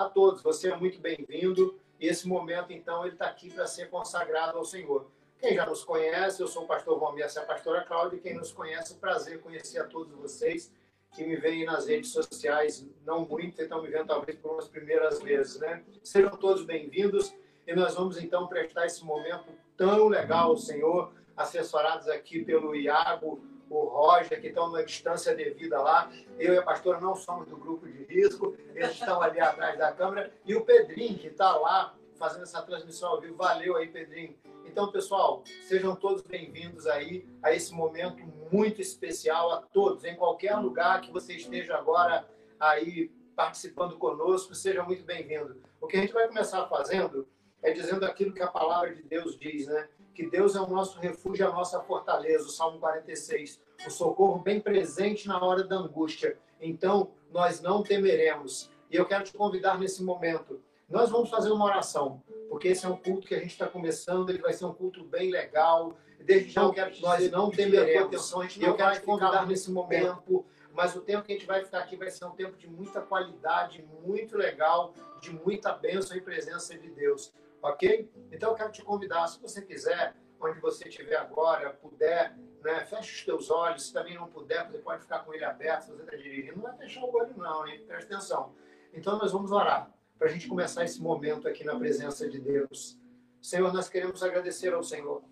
a todos. Você é muito bem-vindo. Esse momento, então, ele está aqui para ser consagrado ao Senhor. Quem já nos conhece, eu sou o pastor Valmir, essa é a pastora Cláudia. Quem nos conhece, é um prazer conhecer a todos vocês que me veem nas redes sociais, não muito, então me vendo talvez por umas primeiras vezes, né? Sejam todos bem-vindos e nós vamos então prestar esse momento tão legal ao Senhor, assessorados aqui pelo Iago, o Roger, que estão numa distância devida lá. Eu e a pastora não somos do grupo de risco, eles estão ali atrás da câmera. E o Pedrinho, que está lá fazendo essa transmissão ao vivo. Valeu aí, Pedrinho. Então, pessoal, sejam todos bem-vindos aí a esse momento muito especial a todos, em qualquer lugar que você esteja agora aí participando conosco, seja muito bem-vindo. O que a gente vai começar fazendo é dizendo aquilo que a palavra de Deus diz, né? Que Deus é o nosso refúgio, a nossa fortaleza, o Salmo 46, o socorro bem presente na hora da angústia. Então, nós não temeremos. E eu quero te convidar nesse momento. Nós vamos fazer uma oração, porque esse é um culto que a gente está começando, ele vai ser um culto bem legal. Desde já eu quero te nós não temeremos. Atenção, a gente não eu quero te convidar nesse momento, mas o tempo que a gente vai ficar aqui vai ser um tempo de muita qualidade, muito legal, de muita bênção e presença de Deus ok? Então eu quero te convidar, se você quiser, onde você estiver agora, puder, né, feche os teus olhos, se também não puder, você pode ficar com ele aberto, se você está dirigindo, não vai fechar o olho não, hein? Presta atenção. Então nós vamos orar, para a gente começar esse momento aqui na presença de Deus. Senhor, nós queremos agradecer ao Senhor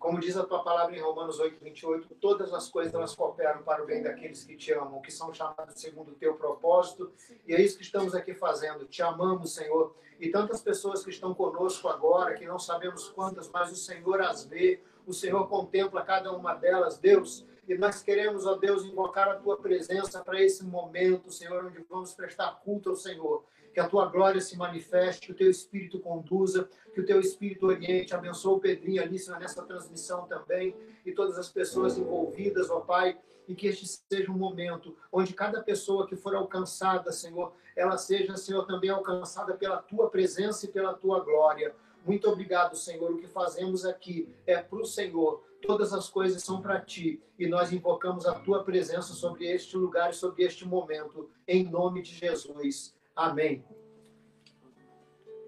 como diz a tua palavra em Romanos 8, 28, todas as coisas elas cooperam para o bem daqueles que te amam, que são chamados segundo o teu propósito. E é isso que estamos aqui fazendo. Te amamos, Senhor. E tantas pessoas que estão conosco agora, que não sabemos quantas, mas o Senhor as vê, o Senhor contempla cada uma delas, Deus. E nós queremos, ó Deus, invocar a tua presença para esse momento, Senhor, onde vamos prestar culto ao Senhor que a tua glória se manifeste, que o teu Espírito conduza, que o teu Espírito oriente, abençoe o Pedrinho ali nessa transmissão também, e todas as pessoas envolvidas, ó Pai, e que este seja um momento onde cada pessoa que for alcançada, Senhor, ela seja, Senhor, também alcançada pela tua presença e pela tua glória. Muito obrigado, Senhor. O que fazemos aqui é para o Senhor. Todas as coisas são para ti. E nós invocamos a tua presença sobre este lugar e sobre este momento. Em nome de Jesus. Amém.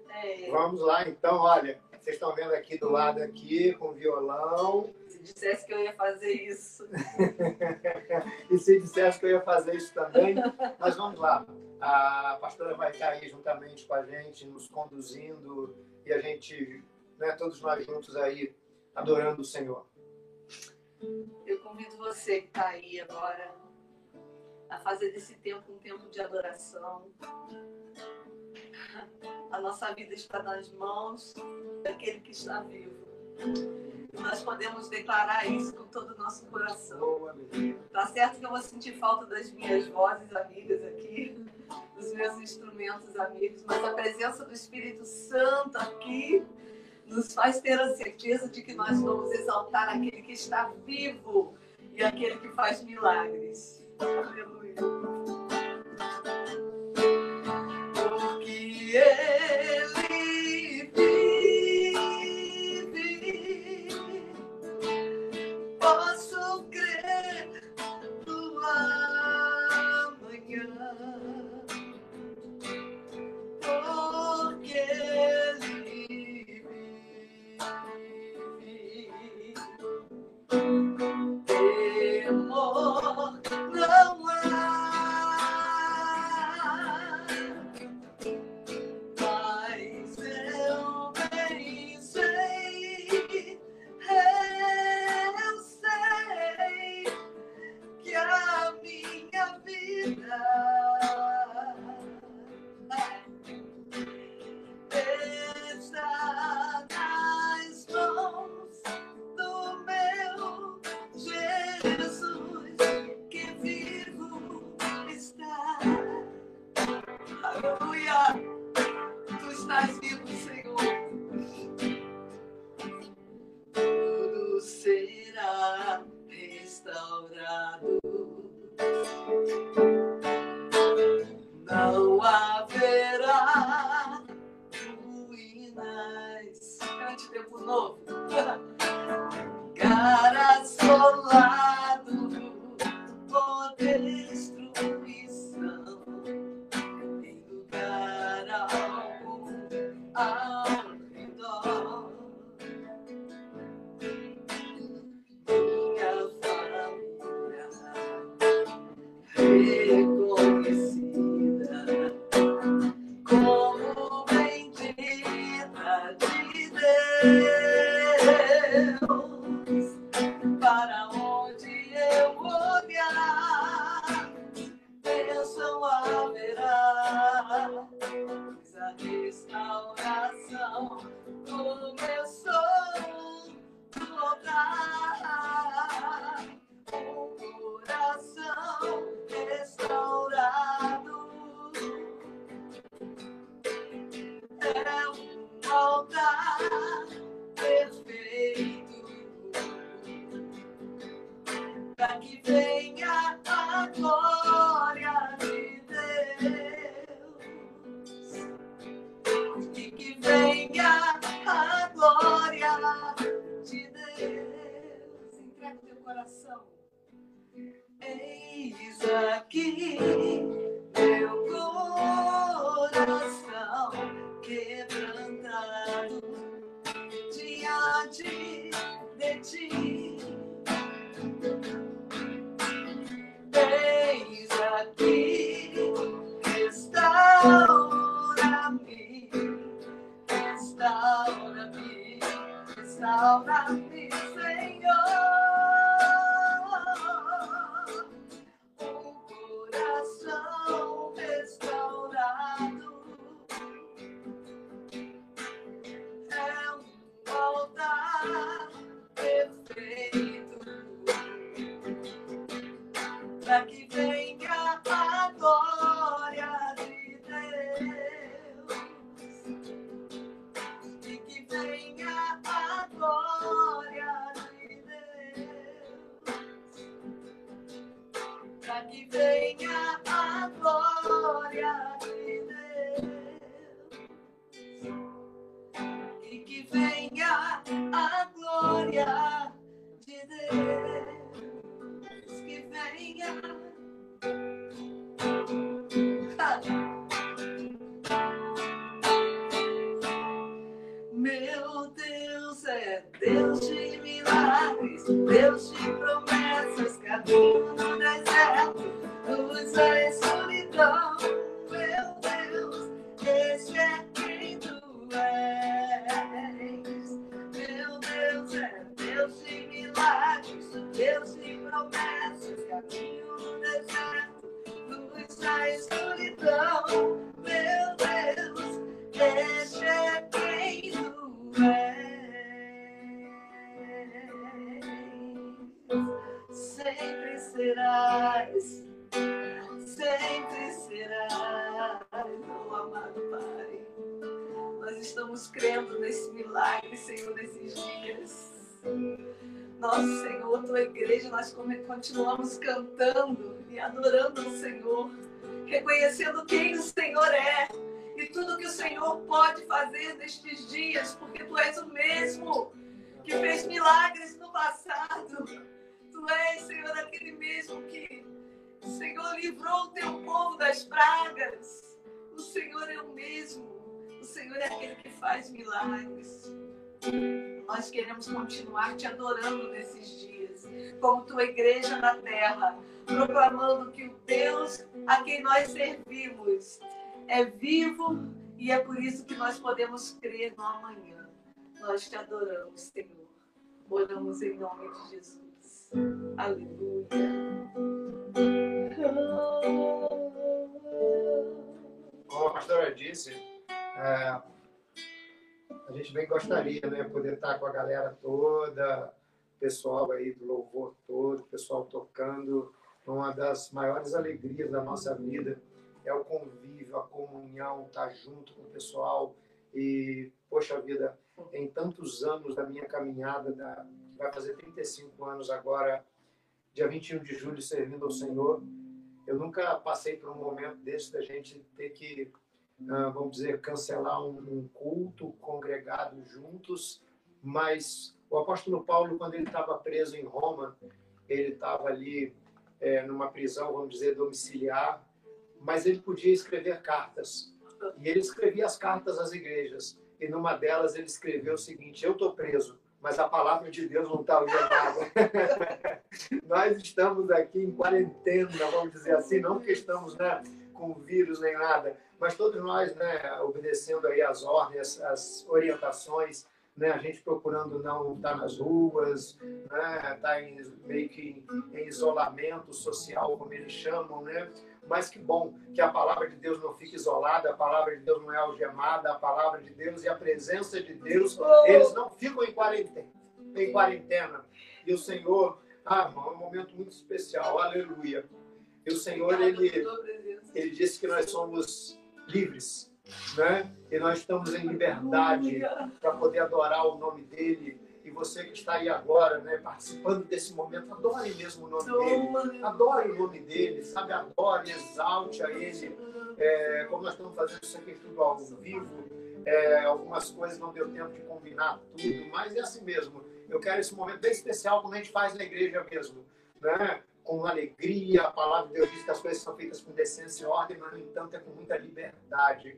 É. Vamos lá, então, olha, vocês estão vendo aqui do lado aqui com violão. Se dissesse que eu ia fazer isso. e se dissesse que eu ia fazer isso também, mas vamos lá. A pastora vai estar aí juntamente com a gente, nos conduzindo e a gente, né, todos nós juntos aí, adorando o Senhor. Eu convido você que está aí agora a fazer desse tempo um tempo de adoração. A nossa vida está nas mãos daquele que está vivo. Nós podemos declarar isso com todo o nosso coração. Tá certo que eu vou sentir falta das minhas vozes amigas aqui, dos meus instrumentos amigos, mas a presença do Espírito Santo aqui nos faz ter a certeza de que nós vamos exaltar aquele que está vivo e aquele que faz milagres. thank you. Serás, sempre serás, oh amado Pai. Nós estamos crendo nesse milagre, Senhor, nesses dias. Nosso Senhor, tua igreja, nós continuamos cantando e adorando o Senhor, reconhecendo quem o Senhor é e tudo que o Senhor pode fazer nestes dias, porque tu és o mesmo que fez milagres no passado. Tu és, Senhor, aquele mesmo que, Senhor, livrou o teu povo das pragas. O Senhor é o mesmo. O Senhor é aquele que faz milagres. Nós queremos continuar te adorando nesses dias, como tua igreja na terra, proclamando que o Deus a quem nós servimos é vivo e é por isso que nós podemos crer no amanhã. Nós te adoramos, Senhor. Oramos em nome de Jesus. Aleluia. Como a pastora disse, é, a gente bem gostaria, né, poder estar com a galera toda, pessoal aí do louvor todo, pessoal tocando. Uma das maiores alegrias da nossa vida é o convívio, a comunhão, estar junto com o pessoal. E, poxa vida, em tantos anos da minha caminhada, da, vai fazer 35 anos agora, dia 21 de julho, servindo ao Senhor, eu nunca passei por um momento desse da gente ter que ah, vamos dizer, cancelar um, culto congregado juntos, mas o apóstolo Paulo, quando ele estava preso em Roma, ele estava ali é, numa prisão, vamos dizer, domiciliar, mas ele podia escrever cartas. E ele escrevia as cartas às igrejas. E numa delas ele escreveu o seguinte: Eu estou preso, mas a palavra de Deus não está alienada. Nós estamos aqui em quarentena, vamos dizer assim, não que estamos né, com vírus nem nada, mas todos nós, né, obedecendo aí as ordens, as orientações né? A gente procurando não estar nas ruas, né? Estar em, meio que em isolamento social, como eles chamam, né? Mas que bom que a palavra de Deus não fique isolada, a palavra de Deus não é algemada, a palavra de Deus e a presença de Deus, eles não ficam em quarentena. Em quarentena. E o Senhor, ah, é um momento muito especial, aleluia. E o Senhor, ele, ele disse que nós somos livres né? E nós estamos em liberdade para poder adorar o nome dele. E você que está aí agora, né, participando desse momento, adore mesmo o nome dele. Adore o nome dele, sabe? Adore, exalte a ele. É, como nós estamos fazendo isso aqui tudo ao vivo, é, algumas coisas não deu tempo de combinar tudo, mas é assim mesmo. Eu quero esse momento bem especial, como a gente faz na igreja mesmo, né? com alegria. A palavra de Deus diz que as coisas são feitas com decência e ordem, mas, no entanto, é com muita liberdade.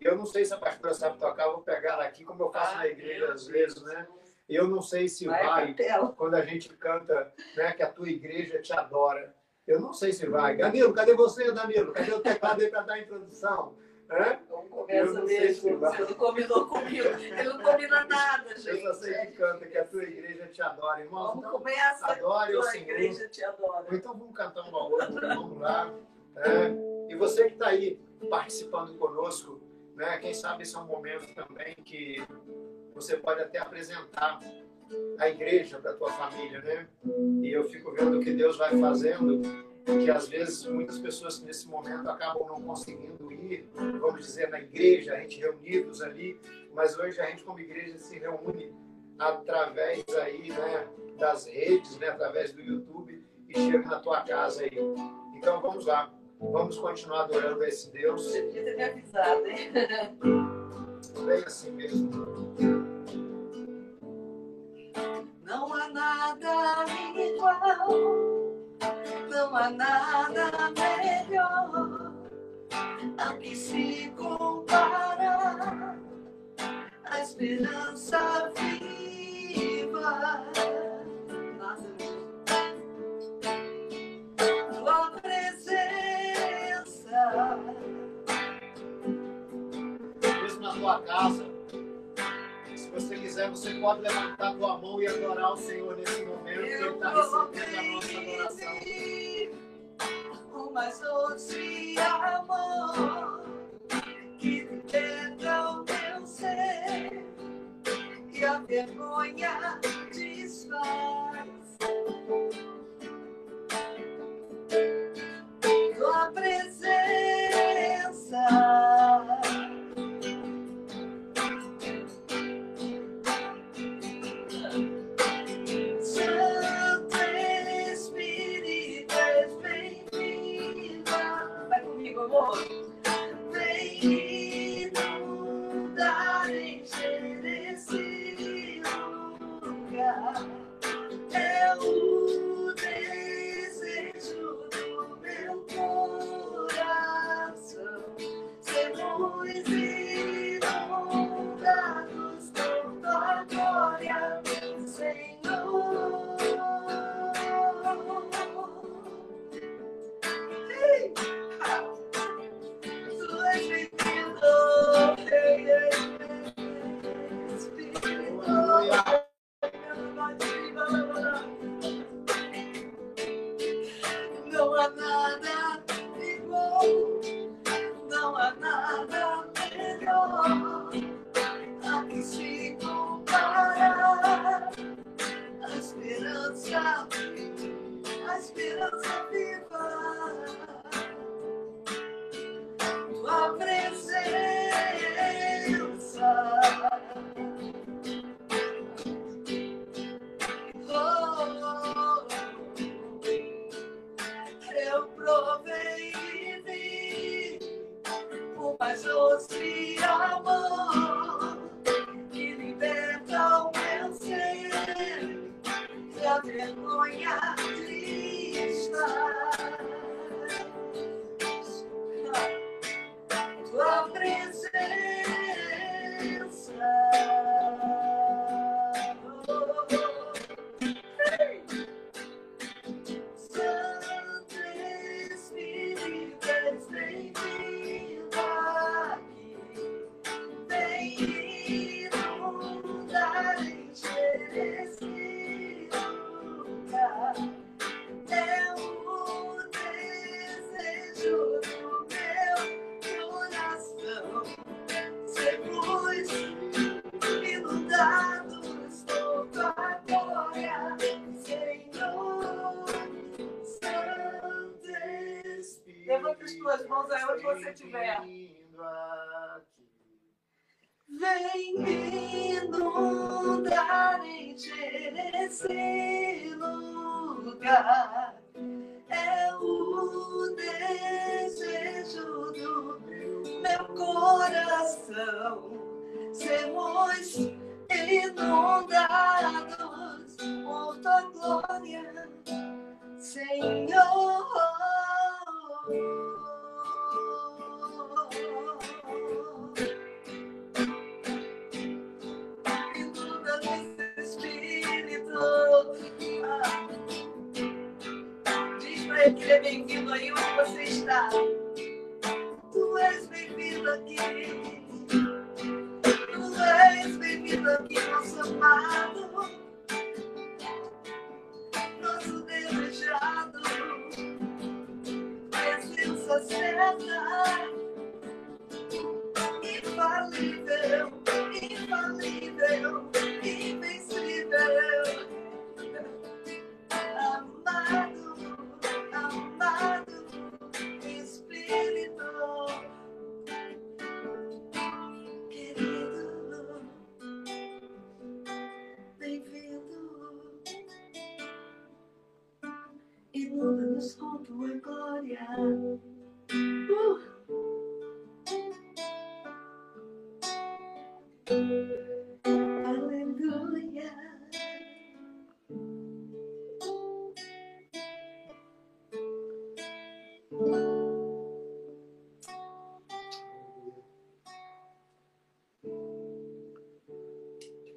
Eu não sei se a pastora sabe tocar, eu vou pegar ela aqui, como eu faço ah, na igreja às vezes, né? Eu não sei se vai, vai quando a gente canta né, que a tua igreja te adora. Eu não sei se vai. Danilo, cadê você, Danilo? Cadê o teclado aí para dar a introdução? É? Não começa mesmo. Você não combinou comigo. Ele não combina nada, gente. Eu só sei que canta, que a tua igreja te adora, irmão. Vamos então, começa. Adore a tua igreja te adora. Então vamos cantar um valor, vamos lá. É. E você que está aí participando conosco, né? Quem sabe esse é um momento também que você pode até apresentar a igreja para tua família, né? E eu fico vendo o que Deus vai fazendo, que às vezes muitas pessoas nesse momento acabam não conseguindo ir, vamos dizer, na igreja, a gente reunidos ali, mas hoje a gente como igreja se reúne através aí, né, das redes, né, através do YouTube e chega na tua casa aí. Então vamos lá. Vamos continuar adorando esse Deus. Você podia ter me avisado, hein? Bem assim mesmo. Não há nada melhor a que se compara a esperança viva. tua casa. Se você quiser, você pode levantar tua mão e adorar o Senhor nesse momento, Ele está recebendo a nossa adoração. O mais doce amor que o meu ser e a vergonha desfaz.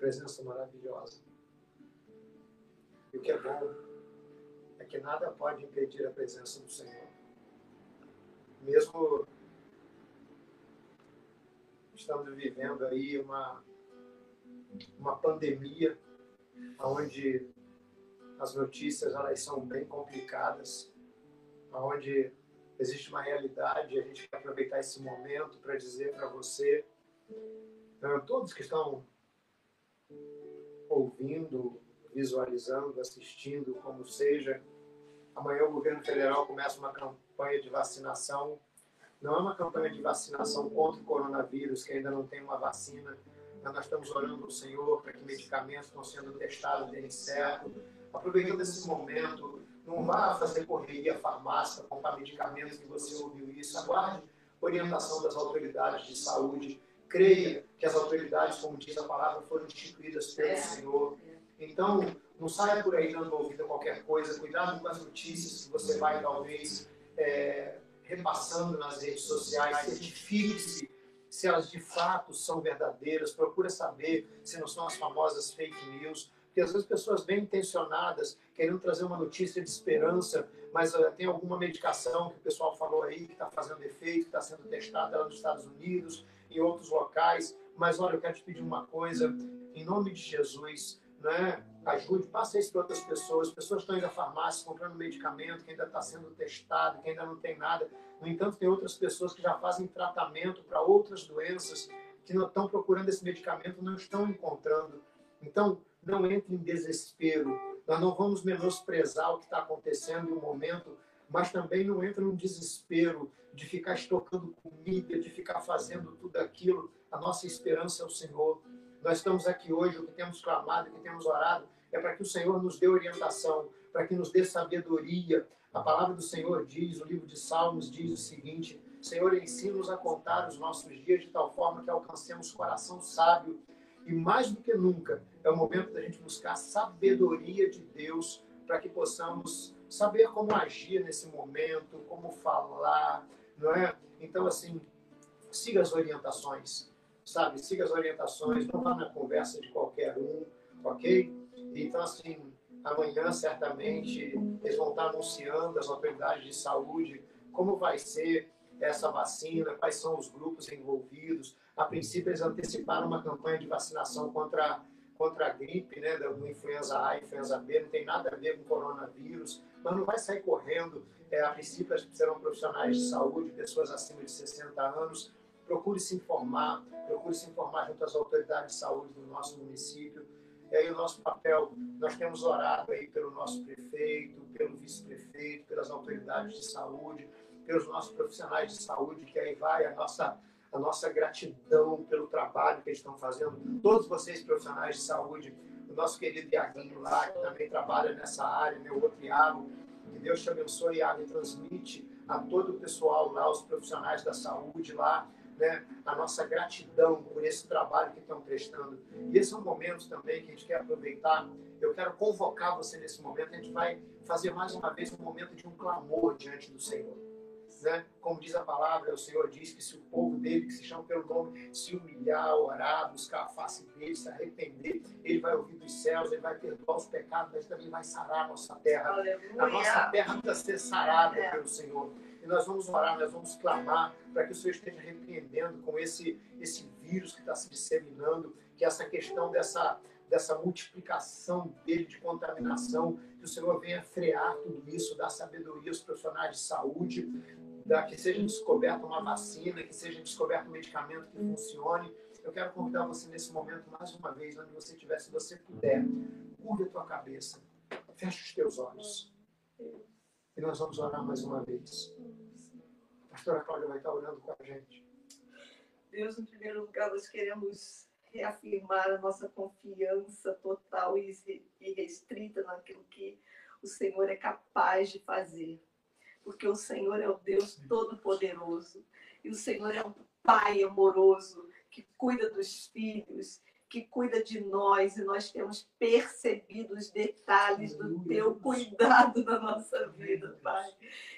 Presença maravilhosa. E o que é bom que nada pode impedir a presença do Senhor. Mesmo estamos vivendo aí uma, uma pandemia onde as notícias elas são bem complicadas, onde existe uma realidade, a gente quer aproveitar esse momento para dizer para você, né, todos que estão ouvindo, visualizando, assistindo, como seja, Amanhã o governo federal começa uma campanha de vacinação. Não é uma campanha de vacinação contra o coronavírus, que ainda não tem uma vacina, mas nós estamos orando ao Senhor para que medicamentos estão sendo testados deem certo. Aproveitando esse momento, não vá fazer correria à farmácia, comprar medicamentos que você ouviu isso. Aguarde orientação das autoridades de saúde. Creia que as autoridades, como diz a palavra, foram instituídas pelo Senhor. Então, não saia por aí dando ouvido a qualquer coisa. Cuidado com as notícias que você vai, talvez, é, repassando nas redes sociais. Certifique-se se elas de fato são verdadeiras. Procure saber se não são as famosas fake news. Porque às vezes pessoas bem intencionadas, querendo trazer uma notícia de esperança, mas uh, tem alguma medicação que o pessoal falou aí que está fazendo efeito, está sendo testada lá nos Estados Unidos, em outros locais. Mas olha, eu quero te pedir uma coisa, em nome de Jesus, né? ajude, passe isso para outras pessoas. Pessoas estão indo à farmácia comprando medicamento que ainda está sendo testado, que ainda não tem nada. No entanto, tem outras pessoas que já fazem tratamento para outras doenças que não estão procurando esse medicamento, não estão encontrando. Então, não entre em desespero. Nós não vamos menosprezar o que está acontecendo em um momento, mas também não entre num desespero de ficar estocando comida, de ficar fazendo tudo aquilo. A nossa esperança é o Senhor. Nós estamos aqui hoje, o que temos clamado, o que temos orado, é para que o Senhor nos dê orientação, para que nos dê sabedoria. A palavra do Senhor diz, o livro de Salmos diz o seguinte: Senhor, ensina-nos a contar os nossos dias de tal forma que alcancemos coração sábio. E mais do que nunca, é o momento da gente buscar sabedoria de Deus para que possamos saber como agir nesse momento, como falar, não é? Então, assim, siga as orientações, sabe? Siga as orientações, não vá na conversa de qualquer um, ok? Então, assim, amanhã, certamente, eles vão estar anunciando as autoridades de saúde como vai ser essa vacina, quais são os grupos envolvidos. A princípio, eles anteciparam uma campanha de vacinação contra, contra a gripe, né, do influenza A influenza B, não tem nada a ver com coronavírus, mas não vai sair correndo. É, a princípio, serão profissionais de saúde, pessoas acima de 60 anos. Procure se informar, procure se informar junto às autoridades de saúde do nosso município e aí o nosso papel, nós temos orado aí pelo nosso prefeito, pelo vice-prefeito, pelas autoridades de saúde, pelos nossos profissionais de saúde, que aí vai a nossa, a nossa gratidão pelo trabalho que eles estão fazendo. Todos vocês, profissionais de saúde, o nosso querido Iaguinho lá, que também trabalha nessa área, meu outro Iago, que Deus te abençoe, Iago, e transmite a todo o pessoal lá, os profissionais da saúde lá, né, a nossa gratidão por esse trabalho que estão prestando. E esse é um momento também que a gente quer aproveitar. Eu quero convocar você nesse momento. A gente vai fazer mais uma vez um momento de um clamor diante do Senhor. Né? Como diz a palavra, o Senhor diz que se o povo dele, que se chama pelo nome, se humilhar, orar, buscar a face dele, se arrepender, ele vai ouvir dos céus, ele vai perdoar os pecados, mas também vai sarar a nossa terra. Aleluia. A nossa terra precisa ser sarada é. pelo Senhor. E nós vamos orar, nós vamos clamar para que o Senhor esteja repreendendo com esse, esse vírus que está se disseminando, que essa questão dessa, dessa multiplicação dele de contaminação, que o Senhor venha frear tudo isso, dar sabedoria aos profissionais de saúde, que seja descoberta uma vacina, que seja descoberto um medicamento que funcione. Eu quero convidar você nesse momento, mais uma vez, onde você estiver, se você puder, curva a tua cabeça, feche os teus olhos. E nós vamos orar mais uma vez. A pastora Cláudia vai estar orando com a gente. Deus, em primeiro lugar, nós queremos reafirmar a nossa confiança total e restrita naquilo que o Senhor é capaz de fazer porque o Senhor é o Deus Todo-Poderoso e o Senhor é um Pai amoroso que cuida dos filhos, que cuida de nós e nós temos percebido os detalhes do teu cuidado na nossa vida, Pai.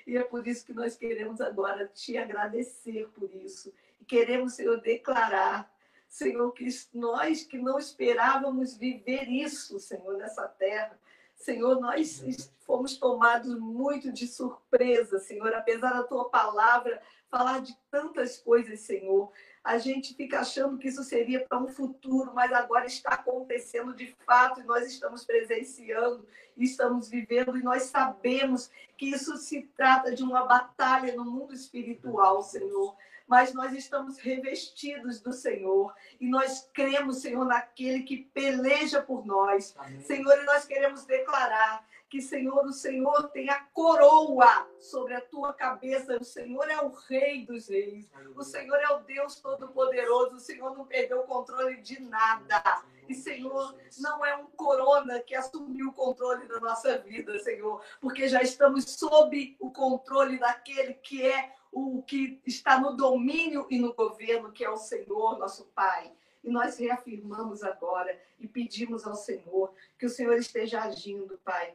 E é por isso que nós queremos agora te agradecer por isso. E queremos, Senhor, declarar, Senhor, que nós que não esperávamos viver isso, Senhor, nessa terra, Senhor, nós fomos tomados muito de surpresa, Senhor, apesar da tua palavra falar de tantas coisas, Senhor. A gente fica achando que isso seria para um futuro, mas agora está acontecendo de fato e nós estamos presenciando, estamos vivendo e nós sabemos que isso se trata de uma batalha no mundo espiritual, Senhor mas nós estamos revestidos do Senhor e nós cremos, Senhor, naquele que peleja por nós. Amém. Senhor, e nós queremos declarar que, Senhor, o Senhor tem a coroa sobre a tua cabeça. O Senhor é o Rei dos Reis. O Senhor é o Deus Todo-Poderoso. O Senhor não perdeu o controle de nada. E, Senhor, não é um corona que assumiu o controle da nossa vida, Senhor, porque já estamos sob o controle daquele que é o que está no domínio e no governo, que é o Senhor, nosso Pai. E nós reafirmamos agora e pedimos ao Senhor que o Senhor esteja agindo, Pai,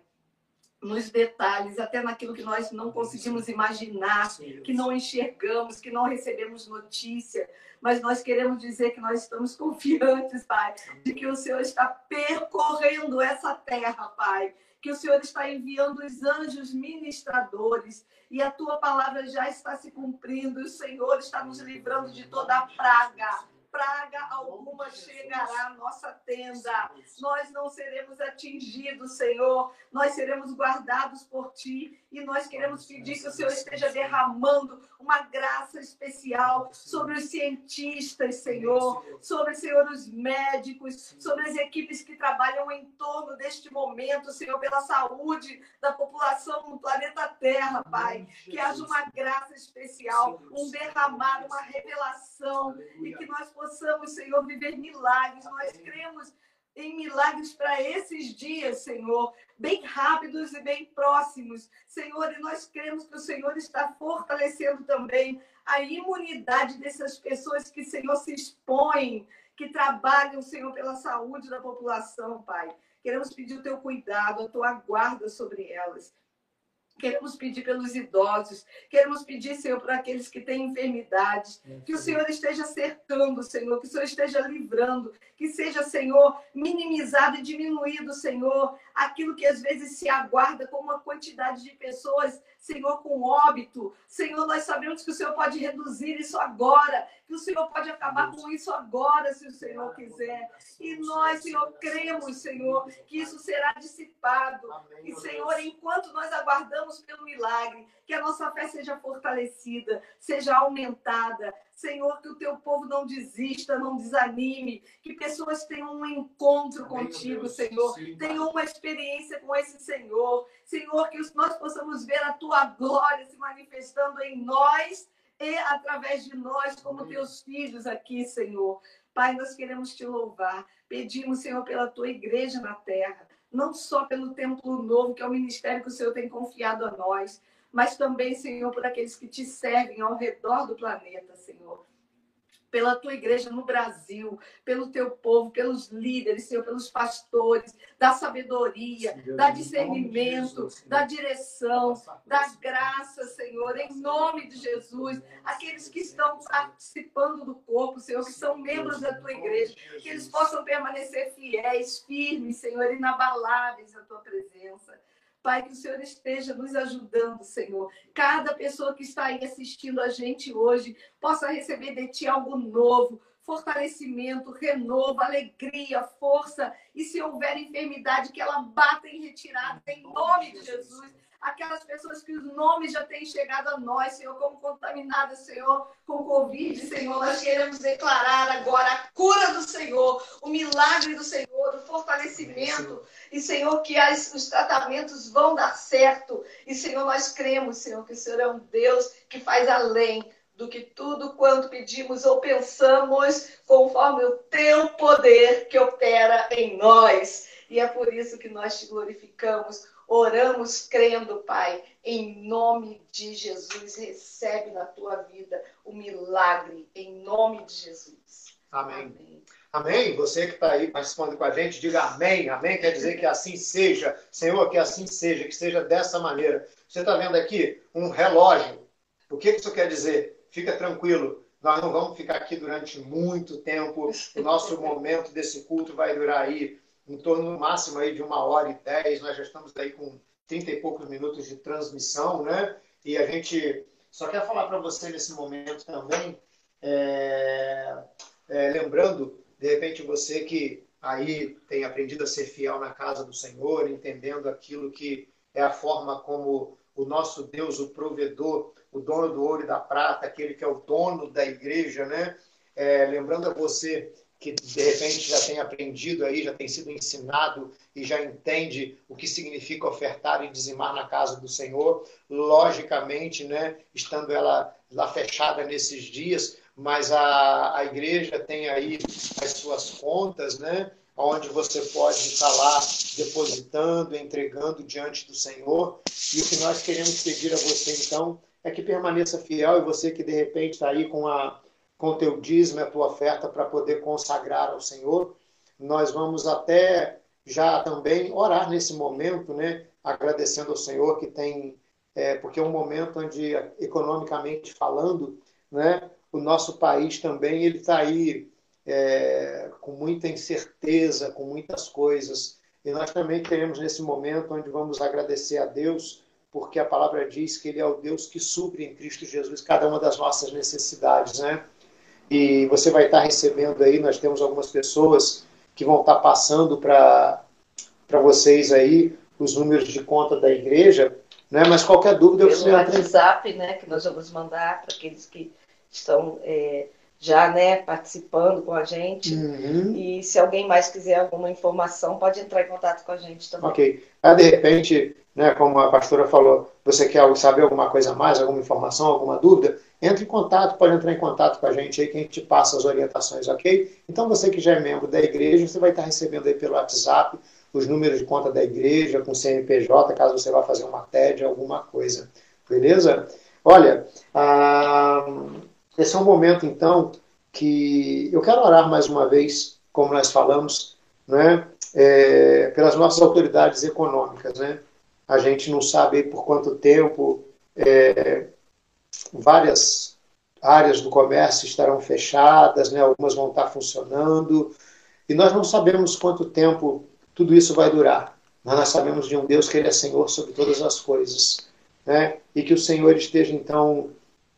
nos detalhes, até naquilo que nós não conseguimos imaginar, que não enxergamos, que não recebemos notícia, mas nós queremos dizer que nós estamos confiantes, Pai, de que o Senhor está percorrendo essa terra, Pai, que o Senhor está enviando os anjos ministradores e a tua palavra já está se cumprindo, e o Senhor está nos livrando de toda a praga praga alguma chegará à nossa tenda. Nós não seremos atingidos, Senhor. Nós seremos guardados por ti. E nós queremos pedir que o Senhor esteja derramando uma graça especial sobre os cientistas, Senhor, sobre, Senhor, os médicos, sobre as equipes que trabalham em torno deste momento, Senhor, pela saúde da população no planeta Terra, Pai. Que haja uma graça especial, um derramar, uma revelação. E que nós possamos, Senhor, viver milagres. Nós cremos em milagres para esses dias, Senhor, bem rápidos e bem próximos. Senhor, e nós cremos que o Senhor está fortalecendo também a imunidade dessas pessoas que, Senhor, se expõem, que trabalham, Senhor, pela saúde da população, Pai. Queremos pedir o teu cuidado, a tua guarda sobre elas. Queremos pedir pelos idosos, queremos pedir, Senhor, para aqueles que têm enfermidades, que o Senhor esteja cercando, Senhor, que o Senhor esteja livrando, que seja, Senhor, minimizado e diminuído, Senhor, aquilo que às vezes se aguarda com uma quantidade de pessoas, Senhor, com óbito. Senhor, nós sabemos que o Senhor pode reduzir isso agora, que o Senhor pode acabar com isso agora, se o Senhor quiser. E nós, Senhor, cremos, Senhor, que isso será dissipado. E, Senhor, enquanto nós aguardamos pelo milagre, que a nossa fé seja fortalecida, seja aumentada, Senhor, que o teu povo não desista, não desanime, que pessoas tenham um encontro contigo, Senhor, tenham uma experiência com esse Senhor. Senhor, que nós possamos ver a tua glória se manifestando em nós e através de nós, como teus filhos aqui, Senhor. Pai, nós queremos te louvar. Pedimos, Senhor, pela tua igreja na terra, não só pelo templo novo, que é o ministério que o Senhor tem confiado a nós, mas também, Senhor, por aqueles que te servem ao redor do planeta, Senhor pela tua igreja no Brasil, pelo teu povo, pelos líderes, Senhor, pelos pastores, da sabedoria, Sim, da discernimento, Jesus, da direção, da graça, Senhor, em nome de Jesus. Aqueles que estão participando do corpo, Senhor, que são membros da tua igreja, que eles possam permanecer fiéis, firmes, Senhor, inabaláveis à tua presença. Pai, que o Senhor esteja nos ajudando, Senhor. Cada pessoa que está aí assistindo a gente hoje possa receber de Ti algo novo, fortalecimento, renovo, alegria, força. E se houver enfermidade, que ela bata em retirada, em nome de Jesus aquelas pessoas que os nomes já têm chegado a nós, Senhor, como contaminadas, Senhor, com Covid, Senhor. Nós queremos declarar agora a cura do Senhor, o milagre do Senhor, o fortalecimento. E, Senhor, que as, os tratamentos vão dar certo. E, Senhor, nós cremos, Senhor, que o Senhor é um Deus que faz além do que tudo quanto pedimos ou pensamos, conforme o teu poder que opera em nós. E é por isso que nós te glorificamos Oramos crendo, Pai, em nome de Jesus. Recebe na tua vida o milagre, em nome de Jesus. Amém. Amém. Amém. Você que está aí participando com a gente, diga amém. Amém quer dizer que assim seja. Senhor, que assim seja, que seja dessa maneira. Você está vendo aqui um relógio. O que isso quer dizer? Fica tranquilo. Nós não vamos ficar aqui durante muito tempo. O nosso momento desse culto vai durar aí em torno no máximo aí de uma hora e dez, nós já estamos aí com trinta e poucos minutos de transmissão, né? E a gente só quer falar para você nesse momento também, é, é, lembrando, de repente, você que aí tem aprendido a ser fiel na casa do Senhor, entendendo aquilo que é a forma como o nosso Deus, o provedor, o dono do ouro e da prata, aquele que é o dono da igreja, né? É, lembrando a você que de repente já tem aprendido aí, já tem sido ensinado e já entende o que significa ofertar e dizimar na casa do Senhor, logicamente, né, estando ela lá fechada nesses dias, mas a, a igreja tem aí as suas contas, né, onde você pode estar lá depositando, entregando diante do Senhor. E o que nós queremos pedir a você, então, é que permaneça fiel e você que de repente está aí com a com o teu dízimo a tua oferta para poder consagrar ao Senhor. Nós vamos até já também orar nesse momento, né? Agradecendo ao Senhor que tem, é, porque é um momento onde, economicamente falando, né? O nosso país também ele está aí é, com muita incerteza, com muitas coisas. E nós também queremos nesse momento onde vamos agradecer a Deus, porque a palavra diz que Ele é o Deus que supre em Cristo Jesus cada uma das nossas necessidades, né? e você vai estar recebendo aí, nós temos algumas pessoas que vão estar passando para vocês aí os números de conta da igreja, né? mas qualquer dúvida... Pelo WhatsApp, né, que nós vamos mandar para aqueles que estão é, já né, participando com a gente. Uhum. E se alguém mais quiser alguma informação, pode entrar em contato com a gente também. Ok. Aí, de repente, né, como a pastora falou, você quer saber alguma coisa mais, alguma informação, alguma dúvida, entre em contato, pode entrar em contato com a gente aí que a gente passa as orientações, ok? Então você que já é membro da igreja, você vai estar recebendo aí pelo WhatsApp os números de conta da igreja, com CNPJ, caso você vá fazer uma TED, alguma coisa. Beleza? Olha, ah, esse é um momento então que eu quero orar mais uma vez, como nós falamos, né, é, pelas nossas autoridades econômicas. Né? A gente não sabe por quanto tempo é, várias áreas do comércio estarão fechadas, né? algumas vão estar funcionando, e nós não sabemos quanto tempo tudo isso vai durar. Mas nós sabemos de um Deus que Ele é Senhor sobre todas as coisas. Né? E que o Senhor esteja, então,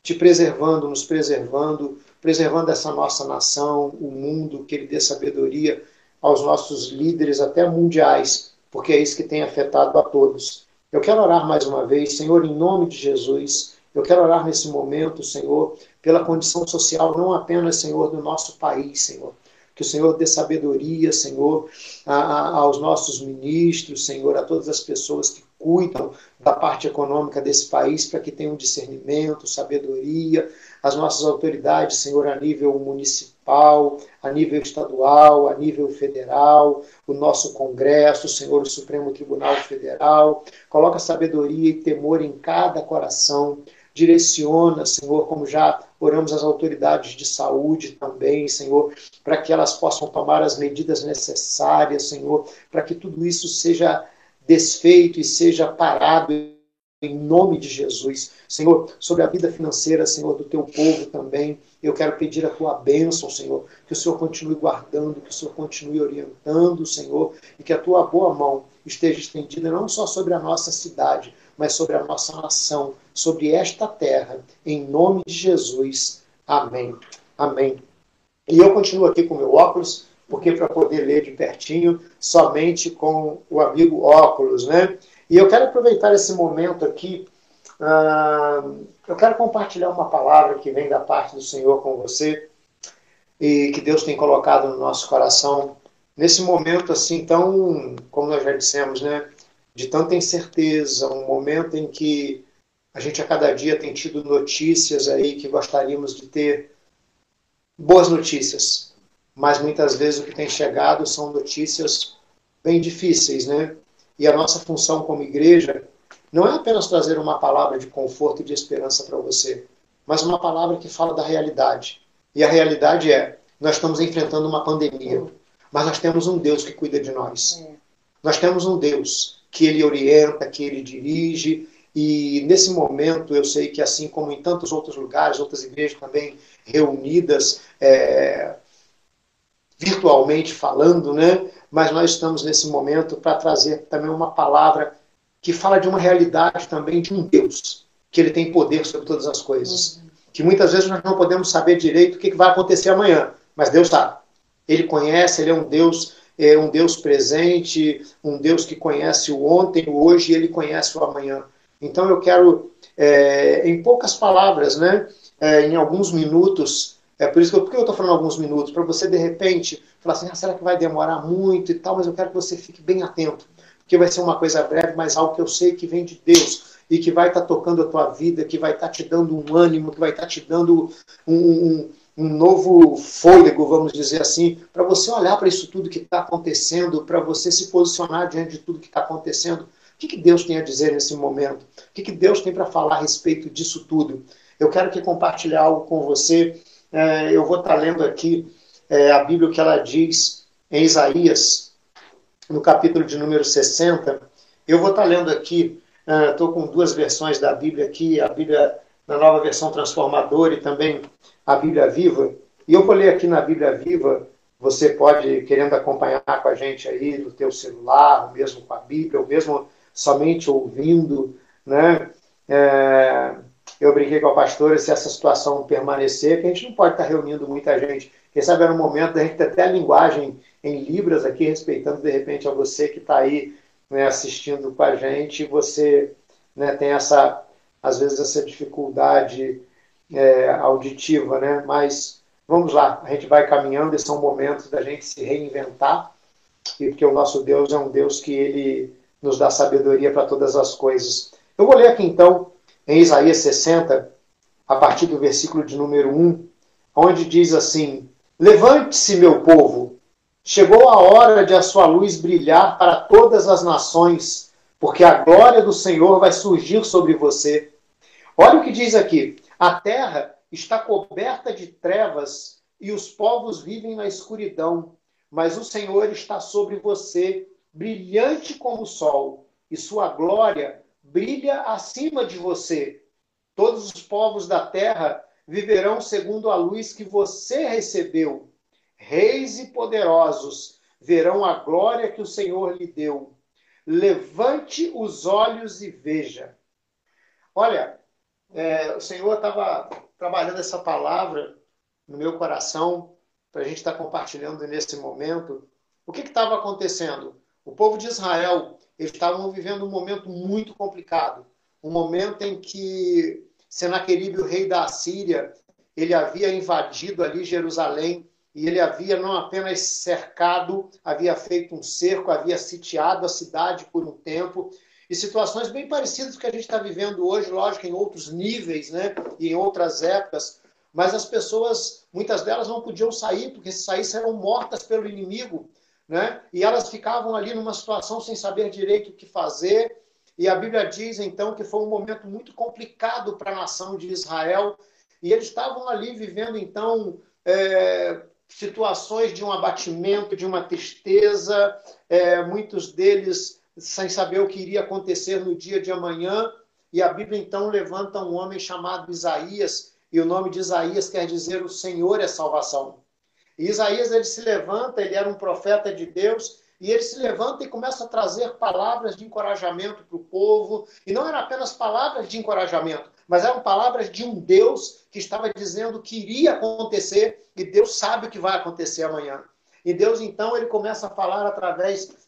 te preservando, nos preservando, preservando essa nossa nação, o mundo, que Ele dê sabedoria aos nossos líderes, até mundiais, porque é isso que tem afetado a todos. Eu quero orar mais uma vez, Senhor, em nome de Jesus Eu quero orar nesse momento, Senhor, pela condição social, não apenas, Senhor, do nosso país, Senhor. Que o Senhor dê sabedoria, Senhor, a, a, aos nossos ministros, Senhor, a todas as pessoas que cuidam da parte econômica desse país, para que tenham discernimento, sabedoria, as nossas autoridades, Senhor, a nível municipal, a nível estadual, a nível federal, o nosso Congresso, Senhor, o Supremo Tribunal Federal. Coloca sabedoria e temor em cada coração. Direciona, Senhor, como já oramos as autoridades de saúde também, Senhor, para que elas possam tomar as medidas necessárias, Senhor, para que tudo isso seja desfeito e seja parado em nome de Jesus. Senhor, sobre a vida financeira, Senhor, do teu povo também, eu quero pedir a tua bênção, Senhor, que o Senhor continue guardando, que o Senhor continue orientando, Senhor, e que a tua boa mão esteja estendida não só sobre a nossa cidade, mas sobre a nossa nação, sobre esta terra, em nome de Jesus. Amém. Amém. E eu continuo aqui com meu óculos, porque para poder ler de pertinho, somente com o amigo óculos, né? E eu quero aproveitar esse momento aqui, uh, eu quero compartilhar uma palavra que vem da parte do Senhor com você e que Deus tem colocado no nosso coração. Nesse momento assim tão, como nós já dissemos, né, de tanta incerteza, um momento em que a gente a cada dia tem tido notícias aí que gostaríamos de ter boas notícias, mas muitas vezes o que tem chegado são notícias bem difíceis, né? E a nossa função como igreja não é apenas trazer uma palavra de conforto e de esperança para você, mas uma palavra que fala da realidade. E a realidade é: nós estamos enfrentando uma pandemia, mas nós temos um Deus que cuida de nós. É. Nós temos um Deus que ele orienta, que ele dirige. E nesse momento eu sei que, assim como em tantos outros lugares, outras igrejas também reunidas, é, virtualmente falando, né? mas nós estamos nesse momento para trazer também uma palavra que fala de uma realidade também de um Deus, que ele tem poder sobre todas as coisas. Uhum. Que muitas vezes nós não podemos saber direito o que vai acontecer amanhã, mas Deus sabe. Ele conhece, ele é um Deus, é um Deus presente, um Deus que conhece o ontem, o hoje e ele conhece o amanhã. Então eu quero, é, em poucas palavras, né, é, em alguns minutos, é por isso que eu, eu estou falando alguns minutos? Para você, de repente, falar assim, ah, será que vai demorar muito e tal? Mas eu quero que você fique bem atento, porque vai ser uma coisa breve, mas algo que eu sei que vem de Deus e que vai estar tá tocando a tua vida, que vai estar tá te dando um ânimo, que vai estar tá te dando um, um, um novo fôlego, vamos dizer assim, para você olhar para isso tudo que está acontecendo, para você se posicionar diante de tudo que está acontecendo. O que, que Deus tem a dizer nesse momento? O que, que Deus tem para falar a respeito disso tudo? Eu quero que compartilhar algo com você é, eu vou estar lendo aqui é, a Bíblia que ela diz em Isaías, no capítulo de número 60. Eu vou estar lendo aqui, estou é, com duas versões da Bíblia aqui, a Bíblia na nova versão transformadora e também a Bíblia Viva. E eu vou ler aqui na Bíblia Viva, você pode, querendo acompanhar com a gente aí no teu celular, ou mesmo com a Bíblia, ou mesmo somente ouvindo, né? É, eu brinquei com a pastora, se essa situação permanecer, que a gente não pode estar reunindo muita gente. Quem sabe era um momento da gente ter até a linguagem em Libras aqui, respeitando de repente a você que está aí né, assistindo com a gente, e você né, tem essa, às vezes, essa dificuldade é, auditiva, né? Mas vamos lá, a gente vai caminhando, esse é um momento da gente se reinventar, e porque o nosso Deus é um Deus que ele nos dá sabedoria para todas as coisas. Eu vou ler aqui então em Isaías 60, a partir do versículo de número 1, onde diz assim: Levante-se, meu povo, chegou a hora de a sua luz brilhar para todas as nações, porque a glória do Senhor vai surgir sobre você. Olha o que diz aqui: a terra está coberta de trevas e os povos vivem na escuridão, mas o Senhor está sobre você, brilhante como o sol, e sua glória brilha acima de você. Todos os povos da terra viverão segundo a luz que você recebeu. Reis e poderosos verão a glória que o Senhor lhe deu. Levante os olhos e veja. Olha, é, o Senhor estava trabalhando essa palavra no meu coração para a gente estar tá compartilhando nesse momento. O que estava acontecendo? O povo de Israel eles estavam vivendo um momento muito complicado, um momento em que Senaqueribe, o rei da Assíria, ele havia invadido ali Jerusalém e ele havia não apenas cercado, havia feito um cerco, havia sitiado a cidade por um tempo, e situações bem parecidas com que a gente está vivendo hoje, lógico, em outros níveis, né? E em outras épocas. Mas as pessoas, muitas delas não podiam sair, porque se saíssem eram mortas pelo inimigo, né? E elas ficavam ali numa situação sem saber direito o que fazer. E a Bíblia diz, então, que foi um momento muito complicado para a nação de Israel. E eles estavam ali vivendo, então, é, situações de um abatimento, de uma tristeza. É, muitos deles sem saber o que iria acontecer no dia de amanhã. E a Bíblia então levanta um homem chamado Isaías, e o nome de Isaías quer dizer o Senhor é salvação. E Isaías ele se levanta, ele era um profeta de Deus, e ele se levanta e começa a trazer palavras de encorajamento para o povo, e não eram apenas palavras de encorajamento, mas eram palavras de um Deus que estava dizendo que iria acontecer, e Deus sabe o que vai acontecer amanhã. E Deus então ele começa a falar através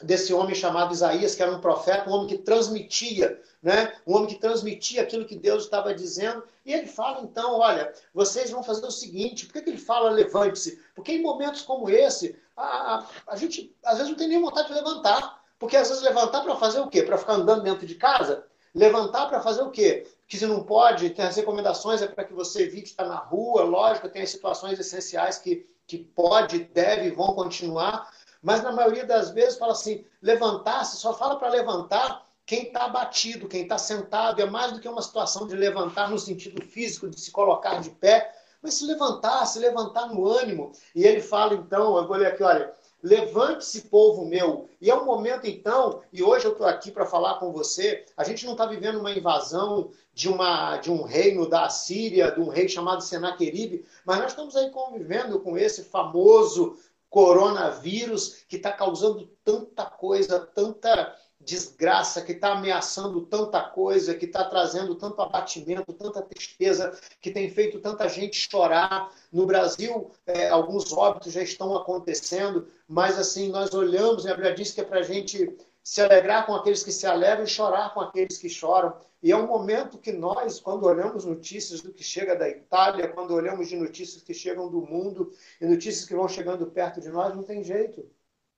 desse homem chamado Isaías, que era um profeta, um homem que transmitia, né? Um homem que transmitia aquilo que Deus estava dizendo. E ele fala então, olha, vocês vão fazer o seguinte. Por que, que ele fala levante-se? Porque em momentos como esse, a, a, a, gente às vezes não tem nem vontade de levantar. Porque às vezes levantar para fazer o quê? Para ficar andando dentro de casa? Levantar para fazer o quê? Que se não pode, tem as recomendações é para que você evite estar na rua, lógico, tem as situações essenciais que, que pode, deve e vão continuar, mas na maioria das vezes fala assim: levantar-se, só fala para levantar quem está abatido, quem está sentado. É mais do que uma situação de levantar no sentido físico, de se colocar de pé, mas se levantar, se levantar no ânimo. E ele fala então: eu vou ler aqui, olha. Levante-se, povo meu. E é um momento, então, e hoje eu estou aqui para falar com você. A gente não está vivendo uma invasão de, uma, de um reino da Síria, de um rei chamado Senaqueribe, mas nós estamos aí convivendo com esse famoso coronavírus que está causando tanta coisa, tanta desgraça, que está ameaçando tanta coisa, que está trazendo tanto abatimento, tanta tristeza, que tem feito tanta gente chorar. No Brasil, é, alguns óbitos já estão acontecendo, mas assim, nós olhamos, e a Bíblia diz que é para a gente se alegrar com aqueles que se alegram e chorar com aqueles que choram. E é um momento que nós, quando olhamos notícias do que chega da Itália, quando olhamos de notícias que chegam do mundo e notícias que vão chegando perto de nós, não tem jeito.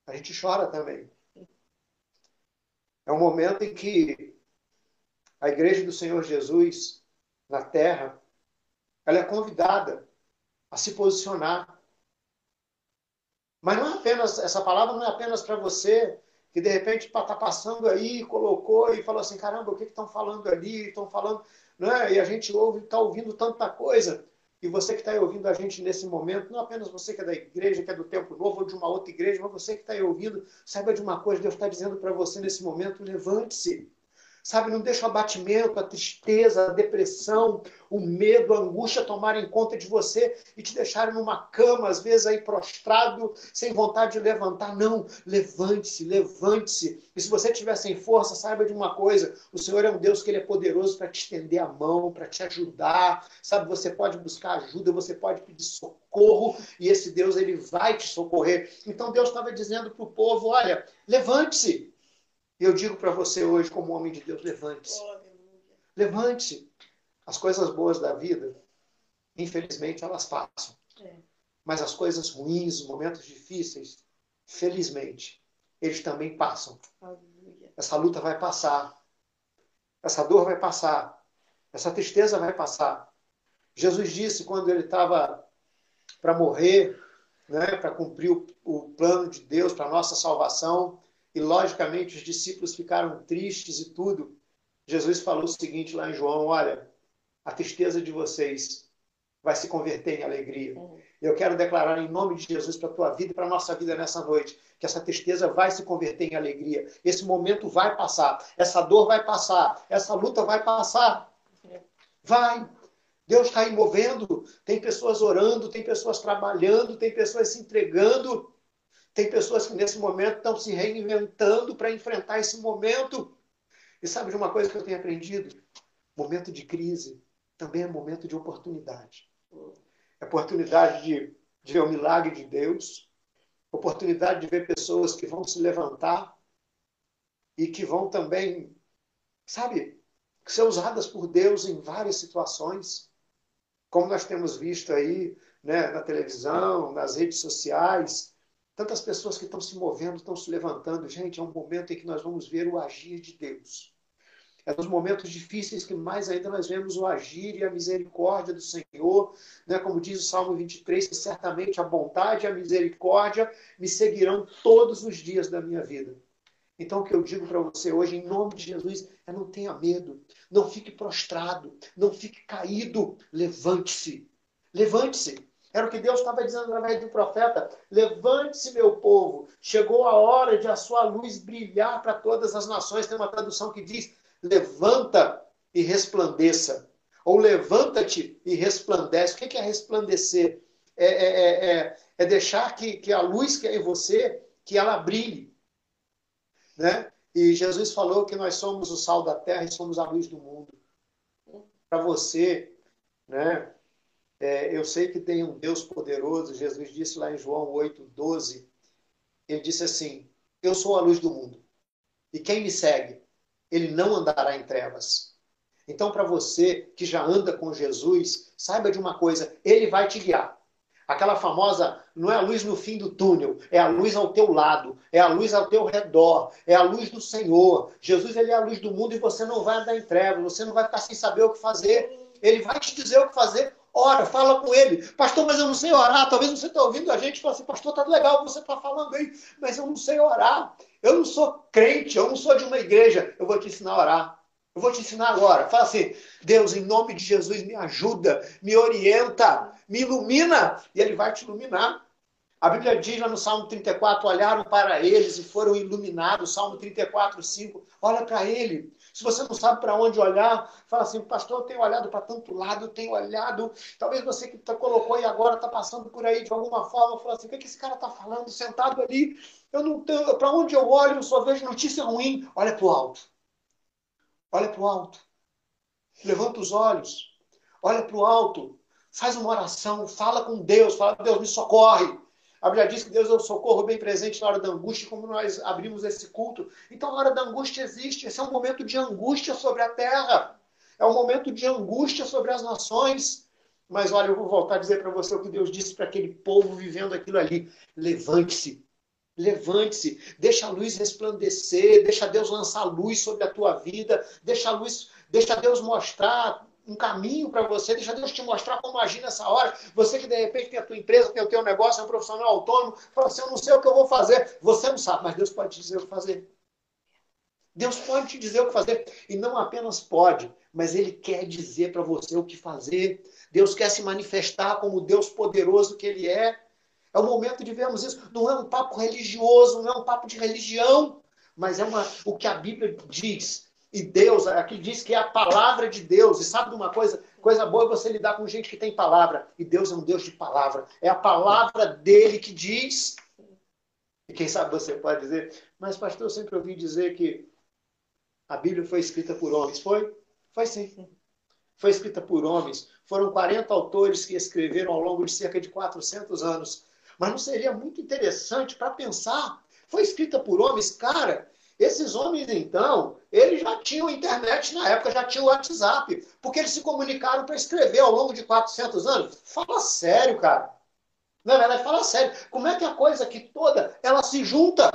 A gente chora também. É um momento em que a igreja do Senhor Jesus na terra, ela é convidada a se posicionar. Mas não é apenas essa palavra não é apenas para você que de repente está passando aí, colocou e falou assim, caramba, o que estão falando ali? Estão falando, né? E a gente ouve, está ouvindo tanta coisa. E você que está ouvindo a gente nesse momento, não apenas você que é da igreja, que é do Tempo Novo ou de uma outra igreja, mas você que está ouvindo, saiba de uma coisa, Deus está dizendo para você nesse momento, levante-se. Sabe, não deixa o abatimento, a tristeza, a depressão, o medo, a angústia tomarem conta de você e te deixarem numa cama, às vezes aí prostrado, sem vontade de levantar. Não, levante-se, levante-se. E se você estiver sem força, saiba de uma coisa: o Senhor é um Deus que ele é poderoso para te estender a mão, para te ajudar. Sabe, você pode buscar ajuda, você pode pedir socorro e esse Deus ele vai te socorrer. Então Deus estava dizendo para o povo: olha, levante-se. E eu digo para você hoje, como homem de Deus, levante-se. Levante-se. As coisas boas da vida, infelizmente, elas passam. É. Mas as coisas ruins, os momentos difíceis, felizmente, eles também passam. Aleluia. Essa luta vai passar. Essa dor vai passar. Essa tristeza vai passar. Jesus disse quando ele estava para morrer, né, para cumprir o, o plano de Deus para a nossa salvação, e logicamente os discípulos ficaram tristes e tudo. Jesus falou o seguinte lá em João: Olha, a tristeza de vocês vai se converter em alegria. Uhum. Eu quero declarar em nome de Jesus para a tua vida e para a nossa vida nessa noite que essa tristeza vai se converter em alegria. Esse momento vai passar, essa dor vai passar, essa luta vai passar. Vai. Deus está aí movendo, tem pessoas orando, tem pessoas trabalhando, tem pessoas se entregando. Tem pessoas que nesse momento estão se reinventando para enfrentar esse momento. E sabe de uma coisa que eu tenho aprendido? Momento de crise também é momento de oportunidade. É oportunidade de, de ver o milagre de Deus, oportunidade de ver pessoas que vão se levantar e que vão também, sabe, são usadas por Deus em várias situações, como nós temos visto aí né, na televisão, nas redes sociais, tantas pessoas que estão se movendo, estão se levantando. Gente, é um momento em que nós vamos ver o agir de Deus. É nos momentos difíceis que mais ainda nós vemos o agir e a misericórdia do Senhor, né? como diz o Salmo 23, que certamente a bondade e a misericórdia me seguirão todos os dias da minha vida. Então, o que eu digo para você hoje, em nome de Jesus, é não tenha medo, não fique prostrado, não fique caído, levante-se, levante-se. Era o que Deus estava dizendo através do profeta: levante-se, meu povo, chegou a hora de a sua luz brilhar para todas as nações. Tem uma tradução que diz: levanta e resplandeça. Ou levanta-te e resplandece. O que é resplandecer? É, é, é, é, é deixar que, que a luz que é em você, que ela brilhe. Né? E Jesus falou que nós somos o sal da terra e somos a luz do mundo. Para você, né? É, eu sei que tem um Deus poderoso. Jesus disse lá em João 8, 12. Ele disse assim: Eu sou a luz do mundo. E quem me segue ele não andará em trevas. Então, para você que já anda com Jesus, saiba de uma coisa: ele vai te guiar. Aquela famosa, não é a luz no fim do túnel, é a luz ao teu lado, é a luz ao teu redor, é a luz do Senhor. Jesus ele é a luz do mundo e você não vai andar em trevas, você não vai ficar sem saber o que fazer. Ele vai te dizer o que fazer. Ora, fala com ele. Pastor, mas eu não sei orar. Talvez você está ouvindo a gente e fala assim, pastor, tá legal você está falando aí, mas eu não sei orar. Eu não sou crente, eu não sou de uma igreja. Eu vou te ensinar a orar. Eu vou te ensinar agora. Fala assim: Deus, em nome de Jesus, me ajuda, me orienta, me ilumina. E Ele vai te iluminar. A Bíblia diz lá no Salmo 34: olharam para eles e foram iluminados. Salmo 34, 5. Olha para ele. Se você não sabe para onde olhar, fala assim: Pastor, eu tenho olhado para tanto lado, eu tenho olhado. Talvez você que tá, colocou e agora está passando por aí de alguma forma, fala assim: O que, é que esse cara está falando sentado ali? Eu não tenho. Para onde eu olho, eu só vejo notícia ruim. Olha para o alto. Olha para o alto. Levanta os olhos. Olha para o alto. Faz uma oração. Fala com Deus. Fala, Deus, me socorre. A Bíblia diz que Deus é o socorro bem presente na hora da angústia, como nós abrimos esse culto. Então, a hora da angústia existe. Esse é um momento de angústia sobre a terra. É um momento de angústia sobre as nações. Mas olha, eu vou voltar a dizer para você o que Deus disse para aquele povo vivendo aquilo ali. Levante-se, Levante-se, deixa a luz resplandecer, deixa Deus lançar luz sobre a tua vida, deixa a luz, deixa Deus mostrar um caminho para você, deixa Deus te mostrar como agir nessa hora. Você que de repente tem a tua empresa, tem o teu negócio, é um profissional autônomo, fala assim: Eu não sei o que eu vou fazer. Você não sabe, mas Deus pode te dizer o que fazer. Deus pode te dizer o que fazer. E não apenas pode, mas Ele quer dizer para você o que fazer. Deus quer se manifestar como Deus poderoso que Ele é. É o momento de vermos isso. Não é um papo religioso, não é um papo de religião, mas é uma, o que a Bíblia diz. E Deus, aqui diz que é a palavra de Deus. E sabe de uma coisa? Coisa boa é você lidar com gente que tem palavra. E Deus é um Deus de palavra. É a palavra dele que diz. E quem sabe você pode dizer, mas pastor, eu sempre ouvi dizer que a Bíblia foi escrita por homens. Foi? Foi sim. Foi escrita por homens. Foram 40 autores que escreveram ao longo de cerca de 400 anos. Mas não seria muito interessante para pensar? Foi escrita por homens, cara. Esses homens, então, eles já tinham internet na época, já tinham WhatsApp, porque eles se comunicaram para escrever ao longo de 400 anos. Fala sério, cara. Na verdade, fala sério. Como é que a coisa aqui toda, ela se junta?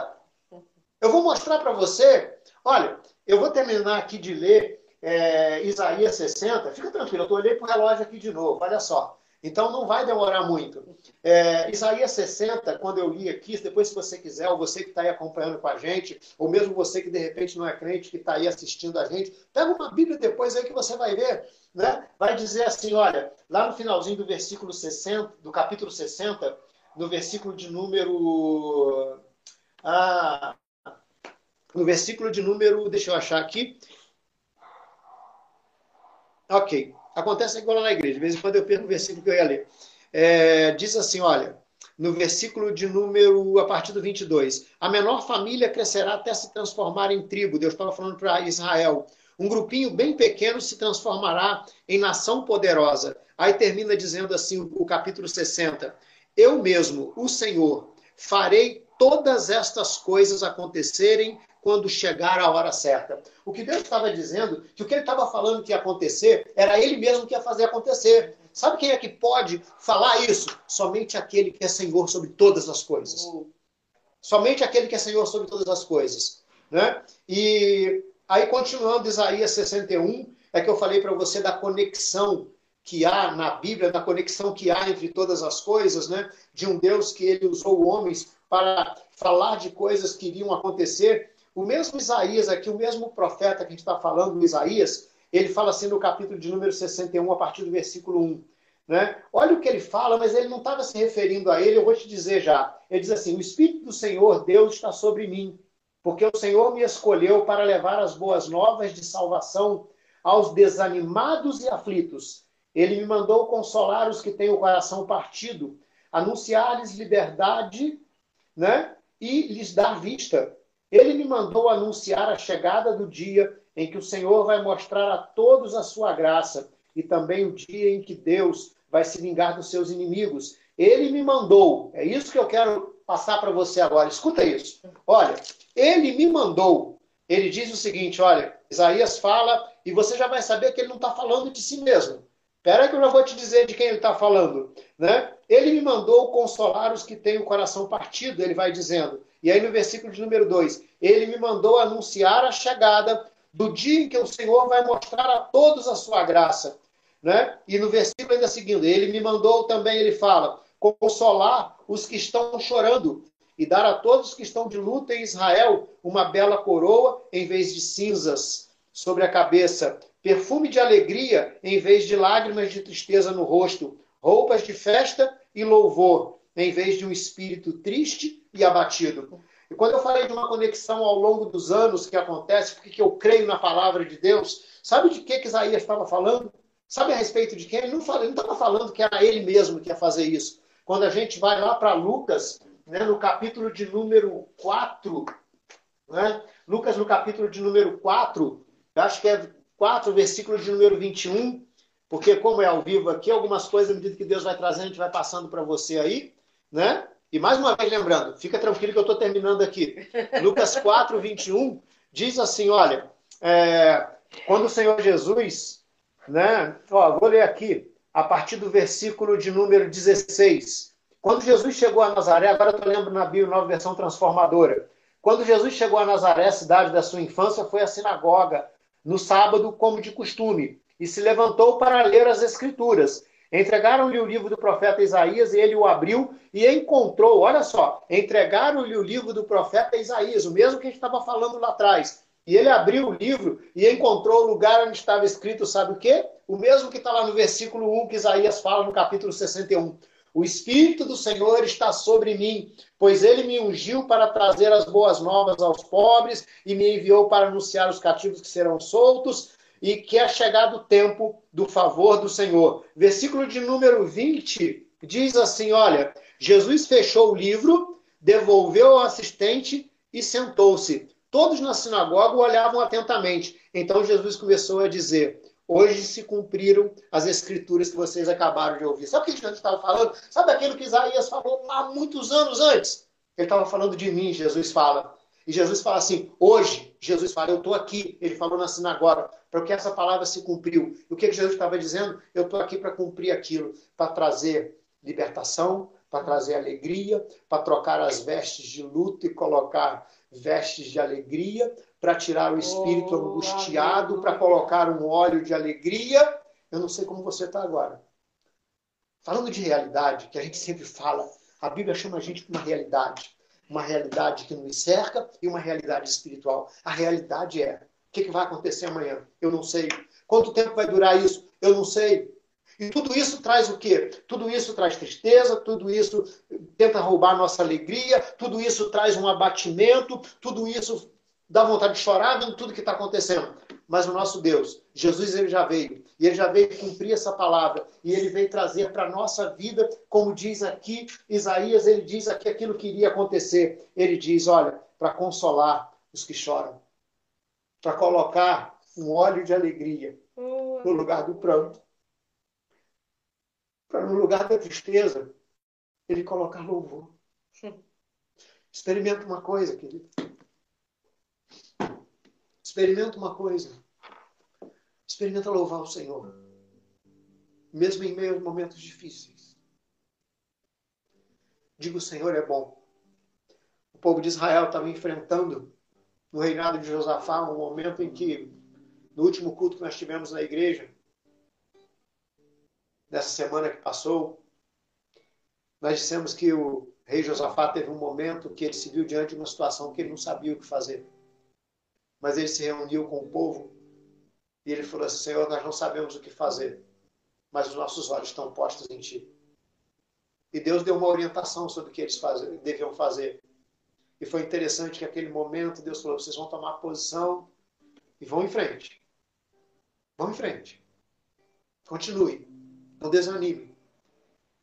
Eu vou mostrar para você. Olha, eu vou terminar aqui de ler é, Isaías 60. Fica tranquilo, eu estou olhando para o relógio aqui de novo. Olha só. Então não vai demorar muito. É, Isaías 60, quando eu li aqui, depois se você quiser, ou você que está aí acompanhando com a gente, ou mesmo você que de repente não é crente, que está aí assistindo a gente, pega uma Bíblia depois aí que você vai ver. Né? Vai dizer assim, olha, lá no finalzinho do versículo 60, do capítulo 60, no versículo de número. Ah, no versículo de número, deixa eu achar aqui. Ok. Acontece igual na igreja. De vez em quando eu perco o versículo que eu ia ler. É, diz assim, olha, no versículo de número, a partir do 22. A menor família crescerá até se transformar em tribo. Deus estava falando para Israel. Um grupinho bem pequeno se transformará em nação poderosa. Aí termina dizendo assim o, o capítulo 60. Eu mesmo, o Senhor, farei todas estas coisas acontecerem quando chegar a hora certa. O que Deus estava dizendo, que o que ele estava falando que ia acontecer, era ele mesmo que ia fazer acontecer. Sabe quem é que pode falar isso? Somente aquele que é Senhor sobre todas as coisas. Somente aquele que é Senhor sobre todas as coisas. Né? E aí, continuando Isaías 61, é que eu falei para você da conexão que há na Bíblia, da conexão que há entre todas as coisas, né? De um Deus que ele usou homens para falar de coisas que iriam acontecer. O mesmo Isaías aqui, o mesmo profeta que a gente está falando, Isaías, ele fala assim no capítulo de número 61, a partir do versículo 1. Né? Olha o que ele fala, mas ele não estava se referindo a ele, eu vou te dizer já. Ele diz assim: O Espírito do Senhor, Deus, está sobre mim, porque o Senhor me escolheu para levar as boas novas de salvação aos desanimados e aflitos. Ele me mandou consolar os que têm o coração partido, anunciar-lhes liberdade né? e lhes dar vista. Ele me mandou anunciar a chegada do dia em que o Senhor vai mostrar a todos a sua graça e também o dia em que Deus vai se vingar dos seus inimigos. Ele me mandou, é isso que eu quero passar para você agora. Escuta isso. Olha, ele me mandou. Ele diz o seguinte: olha, Isaías fala, e você já vai saber que ele não está falando de si mesmo. Espera que eu já vou te dizer de quem ele está falando. Né? Ele me mandou consolar os que têm o coração partido, ele vai dizendo. E aí no versículo de número 2, ele me mandou anunciar a chegada do dia em que o Senhor vai mostrar a todos a sua graça. Né? E no versículo ainda seguindo, ele me mandou também, ele fala, consolar os que estão chorando e dar a todos que estão de luta em Israel uma bela coroa em vez de cinzas sobre a cabeça, perfume de alegria em vez de lágrimas de tristeza no rosto, roupas de festa e louvor em vez de um espírito triste e abatido. E quando eu falei de uma conexão ao longo dos anos que acontece, porque eu creio na palavra de Deus, sabe de que, que Isaías estava falando? Sabe a respeito de quem? Ele não estava falando que era ele mesmo que ia fazer isso. Quando a gente vai lá para Lucas, né, no capítulo de número 4, né, Lucas no capítulo de número 4, acho que é 4, versículo de número 21, porque como é ao vivo aqui, algumas coisas, à medida que Deus vai trazendo, a gente vai passando para você aí, né? E mais uma vez lembrando, fica tranquilo que eu estou terminando aqui. Lucas 4, 21 diz assim: olha, é, quando o Senhor Jesus, né? Ó, vou ler aqui, a partir do versículo de número 16. Quando Jesus chegou a Nazaré, agora eu estou lendo na Bíblia, nova versão transformadora. Quando Jesus chegou a Nazaré, cidade da sua infância, foi à sinagoga no sábado, como de costume, e se levantou para ler as Escrituras. Entregaram-lhe o livro do profeta Isaías e ele o abriu e encontrou, olha só, entregaram-lhe o livro do profeta Isaías, o mesmo que a gente estava falando lá atrás. E ele abriu o livro e encontrou o lugar onde estava escrito, sabe o quê? O mesmo que está lá no versículo 1 que Isaías fala no capítulo 61. O Espírito do Senhor está sobre mim, pois ele me ungiu para trazer as boas novas aos pobres e me enviou para anunciar os cativos que serão soltos e que é chegado o tempo do favor do Senhor. Versículo de número 20 diz assim: Olha, Jesus fechou o livro, devolveu ao assistente e sentou-se. Todos na sinagoga olhavam atentamente. Então Jesus começou a dizer: Hoje se cumpriram as escrituras que vocês acabaram de ouvir. Sabe o que Jesus estava falando? Sabe aquilo que Isaías falou há muitos anos antes? Ele estava falando de mim, Jesus fala. E Jesus fala assim: hoje, Jesus fala, eu estou aqui. Ele falou na sinagoga, para que essa palavra se cumpriu. E o que Jesus estava dizendo? Eu estou aqui para cumprir aquilo, para trazer libertação, para trazer alegria, para trocar as vestes de luto e colocar vestes de alegria, para tirar o espírito oh, angustiado, para colocar um óleo de alegria. Eu não sei como você está agora. Falando de realidade, que a gente sempre fala, a Bíblia chama a gente para uma realidade uma realidade que nos cerca e uma realidade espiritual. A realidade é: o que, vai acontecer amanhã? Eu não sei. Quanto tempo vai durar isso? Eu não sei. E tudo isso traz o quê? Tudo isso traz tristeza, tudo isso tenta roubar nossa alegria, tudo isso traz um abatimento, tudo isso dá vontade de chorar vendo tudo que está acontecendo mas o nosso Deus, Jesus, ele já veio. E ele já veio cumprir essa palavra. E ele veio trazer para a nossa vida, como diz aqui Isaías, ele diz aqui aquilo que iria acontecer. Ele diz: olha, para consolar os que choram, para colocar um óleo de alegria no lugar do pranto, para no lugar da tristeza, ele colocar louvor. Experimenta uma coisa, querido. Experimenta uma coisa. Experimenta louvar o Senhor. Mesmo em meio a momentos difíceis. Diga o Senhor é bom. O povo de Israel estava enfrentando no reinado de Josafá um momento em que, no último culto que nós tivemos na igreja, nessa semana que passou, nós dissemos que o rei Josafá teve um momento que ele se viu diante de uma situação que ele não sabia o que fazer. Mas ele se reuniu com o povo e ele falou assim: Senhor, nós não sabemos o que fazer, mas os nossos olhos estão postos em Ti. E Deus deu uma orientação sobre o que eles deviam fazer. E foi interessante que naquele momento Deus falou: vocês vão tomar posição e vão em frente. Vão em frente. Continue. Não desanime.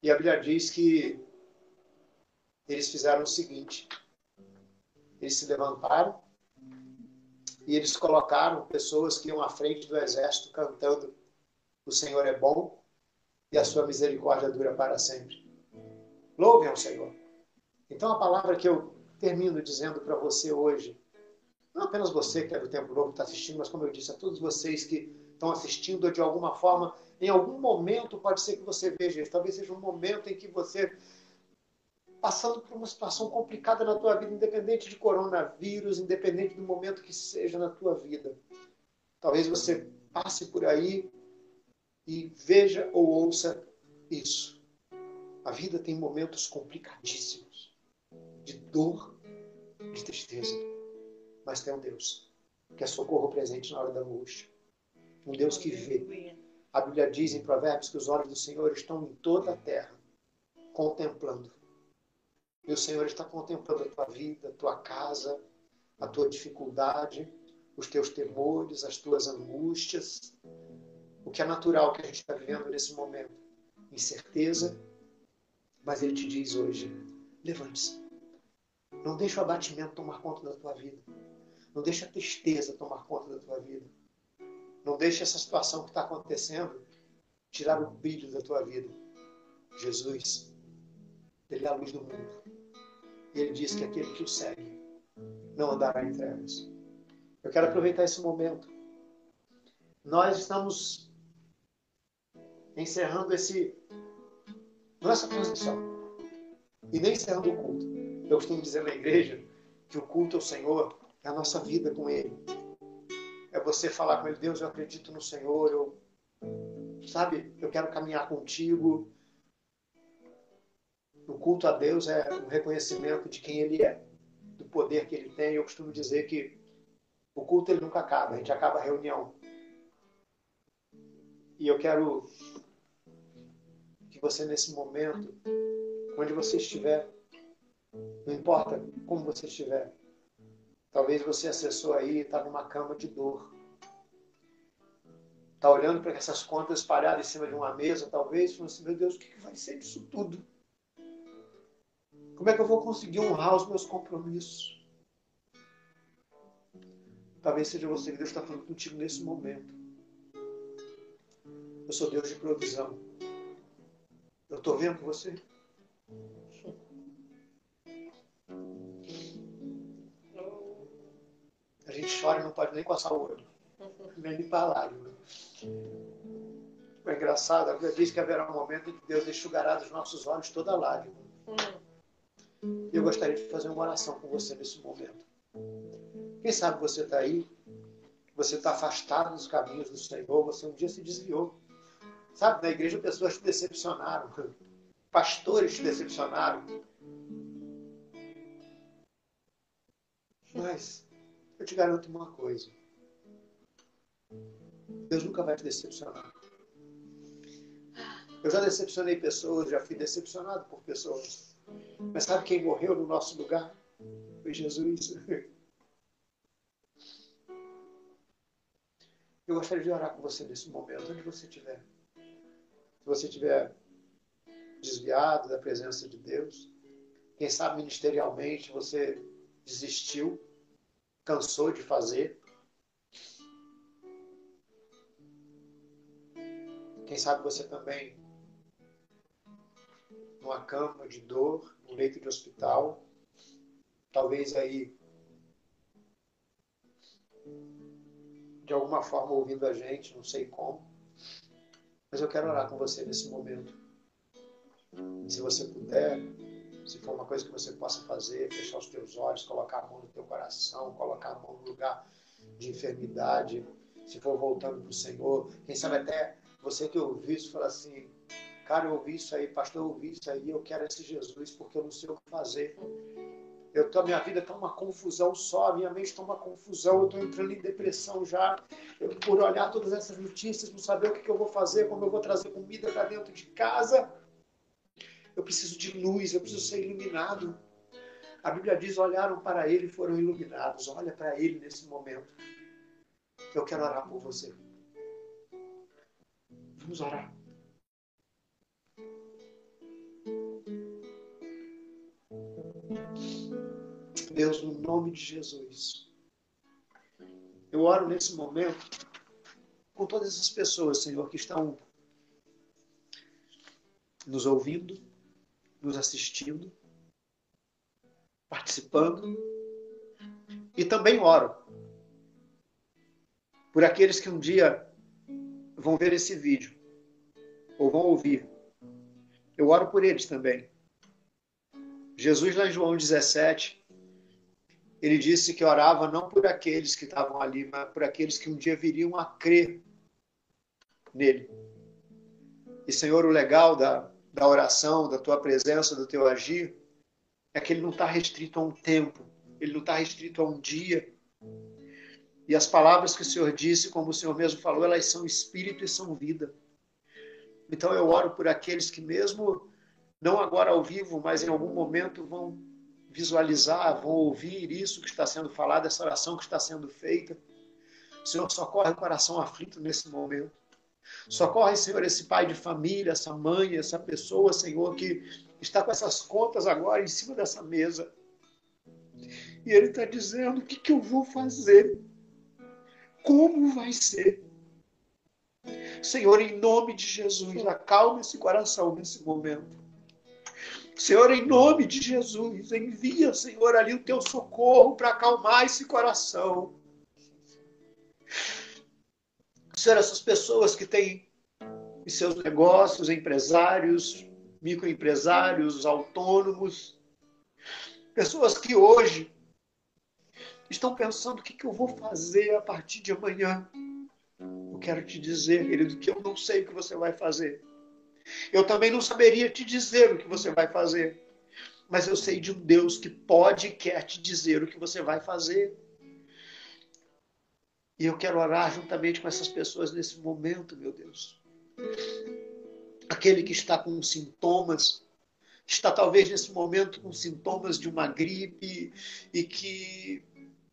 E a Bíblia diz que eles fizeram o seguinte: eles se levantaram e eles colocaram pessoas que iam à frente do exército cantando: O Senhor é bom e a sua misericórdia dura para sempre. Louvem ao Senhor. Então a palavra que eu termino dizendo para você hoje, não apenas você que é do Tempo Novo está assistindo, mas como eu disse, a todos vocês que estão assistindo de alguma forma, em algum momento pode ser que você veja isso, talvez seja um momento em que você passando por uma situação complicada na tua vida, independente de coronavírus, independente do momento que seja na tua vida. Talvez você passe por aí e veja ou ouça isso. A vida tem momentos complicadíssimos, de dor, de tristeza, mas tem um Deus que é socorro presente na hora da angústia. Um Deus que vê. A Bíblia diz em Provérbios que os olhos do Senhor estão em toda a terra, contemplando e o Senhor está contemplando a tua vida, a tua casa, a tua dificuldade, os teus temores, as tuas angústias, o que é natural que a gente está vivendo nesse momento. Incerteza, mas Ele te diz hoje: levante-se. Não deixe o abatimento tomar conta da tua vida. Não deixe a tristeza tomar conta da tua vida. Não deixe essa situação que está acontecendo tirar o brilho da tua vida. Jesus, Ele é a luz do mundo. Ele diz que aquele que o segue não andará em trevas. Eu quero aproveitar esse momento. Nós estamos encerrando esse não essa transição e nem encerrando o culto. Eu costumo dizer na igreja que o culto ao Senhor é a nossa vida com Ele. É você falar com Ele, Deus, eu acredito no Senhor, eu, sabe, eu quero caminhar contigo, o culto a Deus é um reconhecimento de quem Ele é, do poder que Ele tem. Eu costumo dizer que o culto ele nunca acaba, a gente acaba a reunião. E eu quero que você, nesse momento, onde você estiver, não importa como você estiver, talvez você acessou aí e está numa cama de dor. Está olhando para essas contas espalhadas em cima de uma mesa, talvez, falando assim, meu Deus, o que vai ser disso tudo? Como é que eu vou conseguir honrar os meus compromissos? Talvez seja você que Deus está falando contigo nesse momento. Eu sou Deus de provisão. Eu estou vendo você. A gente chora e não pode nem coçar o olho, nem limpar a lágrima. É engraçado, a Bíblia diz que haverá um momento em que Deus enxugará dos nossos olhos toda lágrima. E eu gostaria de fazer uma oração com você nesse momento. Quem sabe você está aí, você está afastado dos caminhos do Senhor, você um dia se desviou. Sabe, na igreja pessoas te decepcionaram, pastores te decepcionaram. Mas eu te garanto uma coisa: Deus nunca vai te decepcionar. Eu já decepcionei pessoas, já fui decepcionado por pessoas. Mas sabe quem morreu no nosso lugar? Foi Jesus. Eu gostaria de orar com você nesse momento, onde você estiver. Se você estiver desviado da presença de Deus, quem sabe ministerialmente você desistiu, cansou de fazer. Quem sabe você também numa cama de dor, num leito de hospital, talvez aí de alguma forma ouvindo a gente, não sei como. Mas eu quero orar com você nesse momento. Se você puder, se for uma coisa que você possa fazer, fechar os teus olhos, colocar a mão no teu coração, colocar a mão no lugar de enfermidade, se for voltando para o Senhor, quem sabe até você que ouviu isso fala assim, cara, eu ouvi isso aí, pastor, eu ouvi isso aí, eu quero esse Jesus porque eu não sei o que fazer. Eu tô, minha vida está uma confusão só, minha mente está uma confusão, eu estou entrando em depressão já. Eu, por olhar todas essas notícias, não saber o que, que eu vou fazer, como eu vou trazer comida para dentro de casa. Eu preciso de luz, eu preciso ser iluminado. A Bíblia diz: olharam para ele e foram iluminados. Olha para ele nesse momento. Eu quero orar por você. Vamos orar. Deus, no nome de Jesus. Eu oro nesse momento com todas essas pessoas, Senhor, que estão nos ouvindo, nos assistindo, participando. E também oro por aqueles que um dia vão ver esse vídeo ou vão ouvir. Eu oro por eles também. Jesus, lá em João 17, ele disse que orava não por aqueles que estavam ali, mas por aqueles que um dia viriam a crer nele. E, Senhor, o legal da, da oração, da tua presença, do teu agir, é que ele não está restrito a um tempo, ele não está restrito a um dia. E as palavras que o Senhor disse, como o Senhor mesmo falou, elas são espírito e são vida. Então eu oro por aqueles que, mesmo não agora ao vivo, mas em algum momento vão visualizar, vão ouvir isso que está sendo falado, essa oração que está sendo feita. Senhor, socorre o coração aflito nesse momento. Socorre, Senhor, esse pai de família, essa mãe, essa pessoa, Senhor, que está com essas contas agora em cima dessa mesa. E ele está dizendo: o que, que eu vou fazer? Como vai ser? Senhor, em nome de Jesus, acalme esse coração nesse momento. Senhor, em nome de Jesus, envia, Senhor, ali o teu socorro para acalmar esse coração. Senhor, essas pessoas que têm em seus negócios, empresários, microempresários, autônomos, pessoas que hoje estão pensando o que, que eu vou fazer a partir de amanhã. Eu quero te dizer, querido, que eu não sei o que você vai fazer. Eu também não saberia te dizer o que você vai fazer. Mas eu sei de um Deus que pode e quer te dizer o que você vai fazer. E eu quero orar juntamente com essas pessoas nesse momento, meu Deus. Aquele que está com sintomas, está talvez nesse momento com sintomas de uma gripe e que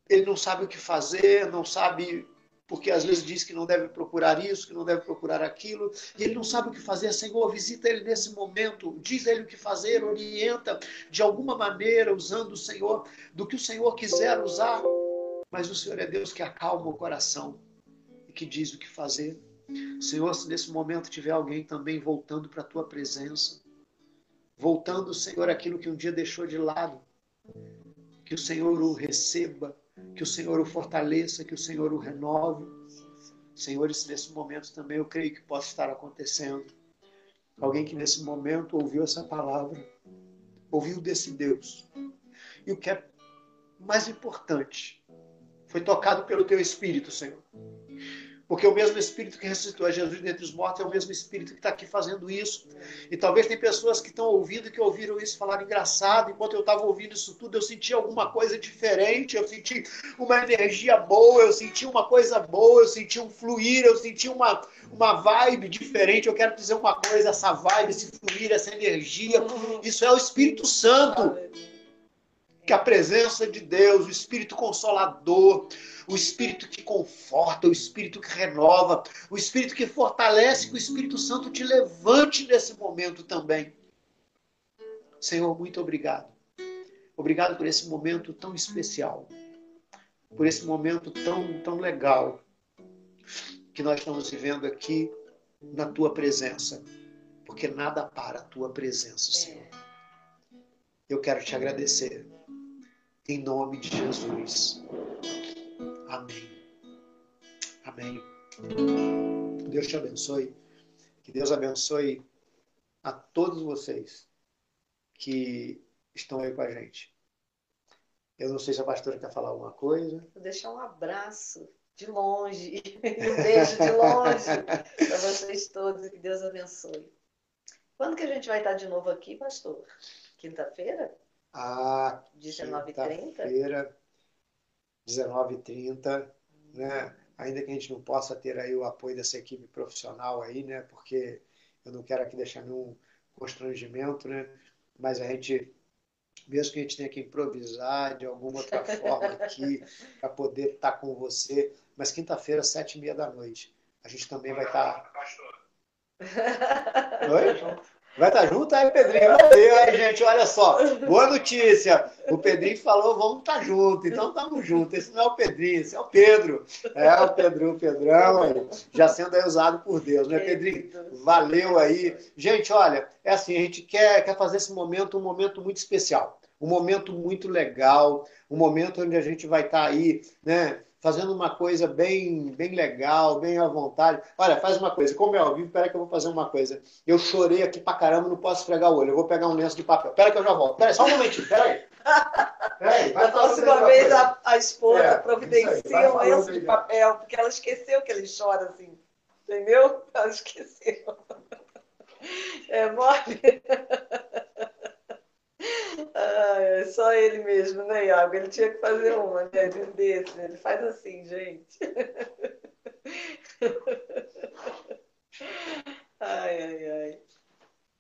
ele não sabe o que fazer, não sabe porque às vezes diz que não deve procurar isso, que não deve procurar aquilo, e ele não sabe o que fazer. Senhor, visita ele nesse momento, diz ele o que fazer, orienta de alguma maneira, usando o Senhor, do que o Senhor quiser usar mas o Senhor é Deus que acalma o coração e que diz o que fazer. Senhor, se nesse momento tiver alguém também voltando para a tua presença, voltando, Senhor, aquilo que um dia deixou de lado, que o Senhor o receba, que o Senhor o fortaleça, que o Senhor o renove. Senhor, se nesse momento também eu creio que possa estar acontecendo. Alguém que nesse momento ouviu essa palavra, ouviu desse Deus. E o que é mais importante, foi tocado pelo teu Espírito, Senhor. Porque o mesmo Espírito que ressuscitou a Jesus dentre os mortos é o mesmo Espírito que está aqui fazendo isso. E talvez tem pessoas que estão ouvindo, que ouviram isso falar engraçado. Enquanto eu estava ouvindo isso tudo, eu senti alguma coisa diferente. Eu senti uma energia boa, eu senti uma coisa boa, eu senti um fluir, eu senti uma, uma vibe diferente. Eu quero dizer uma coisa: essa vibe, esse fluir, essa energia, isso é o Espírito Santo que a presença de Deus, o Espírito Consolador, o Espírito que conforta, o Espírito que renova, o Espírito que fortalece, que o Espírito Santo te levante nesse momento também. Senhor, muito obrigado. Obrigado por esse momento tão especial, por esse momento tão, tão legal que nós estamos vivendo aqui na tua presença, porque nada para a tua presença, Senhor. Eu quero te agradecer em nome de Jesus. Amém. Amém. Deus te abençoe. Que Deus abençoe a todos vocês que estão aí com a gente. Eu não sei se a pastora quer falar alguma coisa. Vou deixar um abraço de longe, um beijo de longe para vocês todos e que Deus abençoe. Quando que a gente vai estar de novo aqui, pastor? Quinta-feira? Ah, 19h30? Quinta-feira, 19h30, né? Ainda que a gente não possa ter aí o apoio dessa equipe profissional aí, né? Porque eu não quero aqui deixar nenhum constrangimento, né? Mas a gente, mesmo que a gente tenha que improvisar de alguma outra forma aqui para poder estar com você, mas quinta-feira, sete e meia da noite, a gente também vai estar. Oi? Vai estar junto aí, Pedrinho? Valeu aí, gente. Olha só, boa notícia. O Pedrinho falou, vamos estar junto. Então estamos juntos. Esse não é o Pedrinho, esse é o Pedro. É o Pedro, o Pedrão, já sendo aí usado por Deus, né, Pedrinho? Valeu aí. Gente, olha, é assim, a gente quer, quer fazer esse momento um momento muito especial. Um momento muito legal, um momento onde a gente vai estar aí, né? Fazendo uma coisa bem, bem legal, bem à vontade. Olha, faz uma coisa, como é ao vivo, peraí que eu vou fazer uma coisa. Eu chorei aqui pra caramba, não posso esfregar o olho. Eu vou pegar um lenço de papel. Peraí que eu já volto. Peraí, só um momentinho, peraí. Peraí, vai da próxima vez a, a esposa é, providencia um lenço de papel, porque ela esqueceu que ele chora assim. Entendeu? Ela esqueceu. É mole. Ah, só ele mesmo, né, Iago? Ele tinha que fazer uma, né? Desse, né? Ele faz assim, gente. Ai, ai, ai.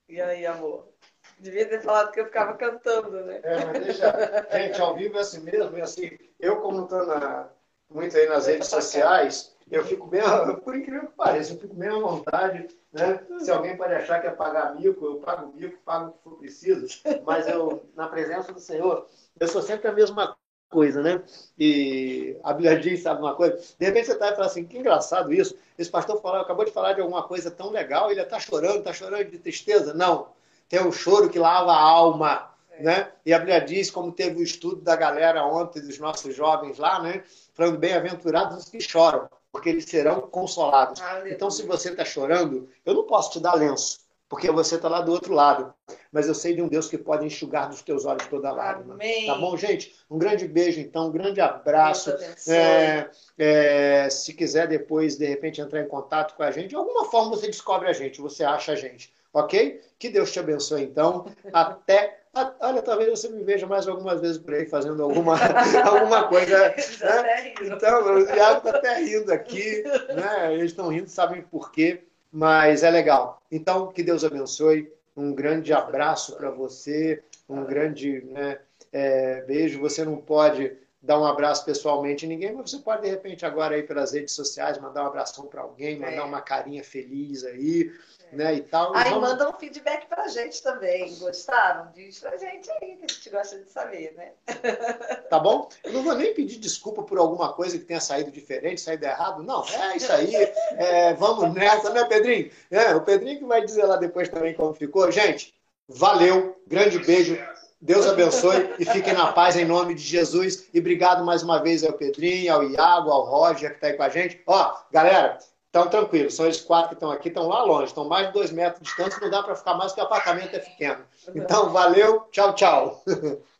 E aí, amor? Devia ter falado que eu ficava cantando, né? É, mas deixa. Gente, ao vivo é assim mesmo, é assim. Eu, como estou na, muito aí nas redes sociais, eu fico bem, por incrível que pareça, eu fico bem à vontade, né? Se alguém pode achar que é pagar mico, eu pago mico, pago o que for preciso, mas eu, na presença do Senhor, eu sou sempre a mesma coisa, né? E a Bíblia diz, sabe uma coisa? De repente você está e fala assim, que engraçado isso, esse pastor falou, acabou de falar de alguma coisa tão legal, ele está chorando, está chorando de tristeza. Não, tem um choro que lava a alma. Né? E a Bíblia diz, como teve o estudo da galera ontem, dos nossos jovens lá, né? Falando, bem-aventurados os que choram porque eles serão consolados. Aleluia. Então, se você está chorando, eu não posso te dar lenço, porque você está lá do outro lado. Mas eu sei de um Deus que pode enxugar dos teus olhos toda lágrima. Amém. Tá bom, gente? Um grande beijo, então, um grande abraço. É, é, se quiser depois, de repente, entrar em contato com a gente, de alguma forma você descobre a gente, você acha a gente. Ok? Que Deus te abençoe, então. Até ah, olha, talvez você me veja mais algumas vezes por aí fazendo alguma, alguma coisa. Né? Então, o Iago está até rindo aqui, né? eles estão rindo, sabem por quê, mas é legal. Então, que Deus abençoe. Um grande abraço para você, um grande né, é, beijo. Você não pode dar um abraço pessoalmente em ninguém, mas você pode, de repente, agora aí pelas redes sociais, mandar um abração para alguém, mandar é. uma carinha feliz aí né, e tal. Aí vamos... manda um feedback pra gente também. Gostaram? Diz pra gente aí, que a gente gosta de saber, né? Tá bom? Eu não vou nem pedir desculpa por alguma coisa que tenha saído diferente, saído errado. Não, é isso aí. É, vamos nessa, né, Pedrinho? É, o Pedrinho que vai dizer lá depois também como ficou. Gente, valeu, grande beijo. Deus abençoe e fiquem na paz em nome de Jesus. E obrigado mais uma vez ao Pedrinho, ao Iago, ao Roger que está aí com a gente. Ó, galera, então, tranquilo, são eles quatro que estão aqui, estão lá longe, estão mais de dois metros de distância, não dá para ficar mais porque o apartamento é pequeno. Então, valeu, tchau, tchau.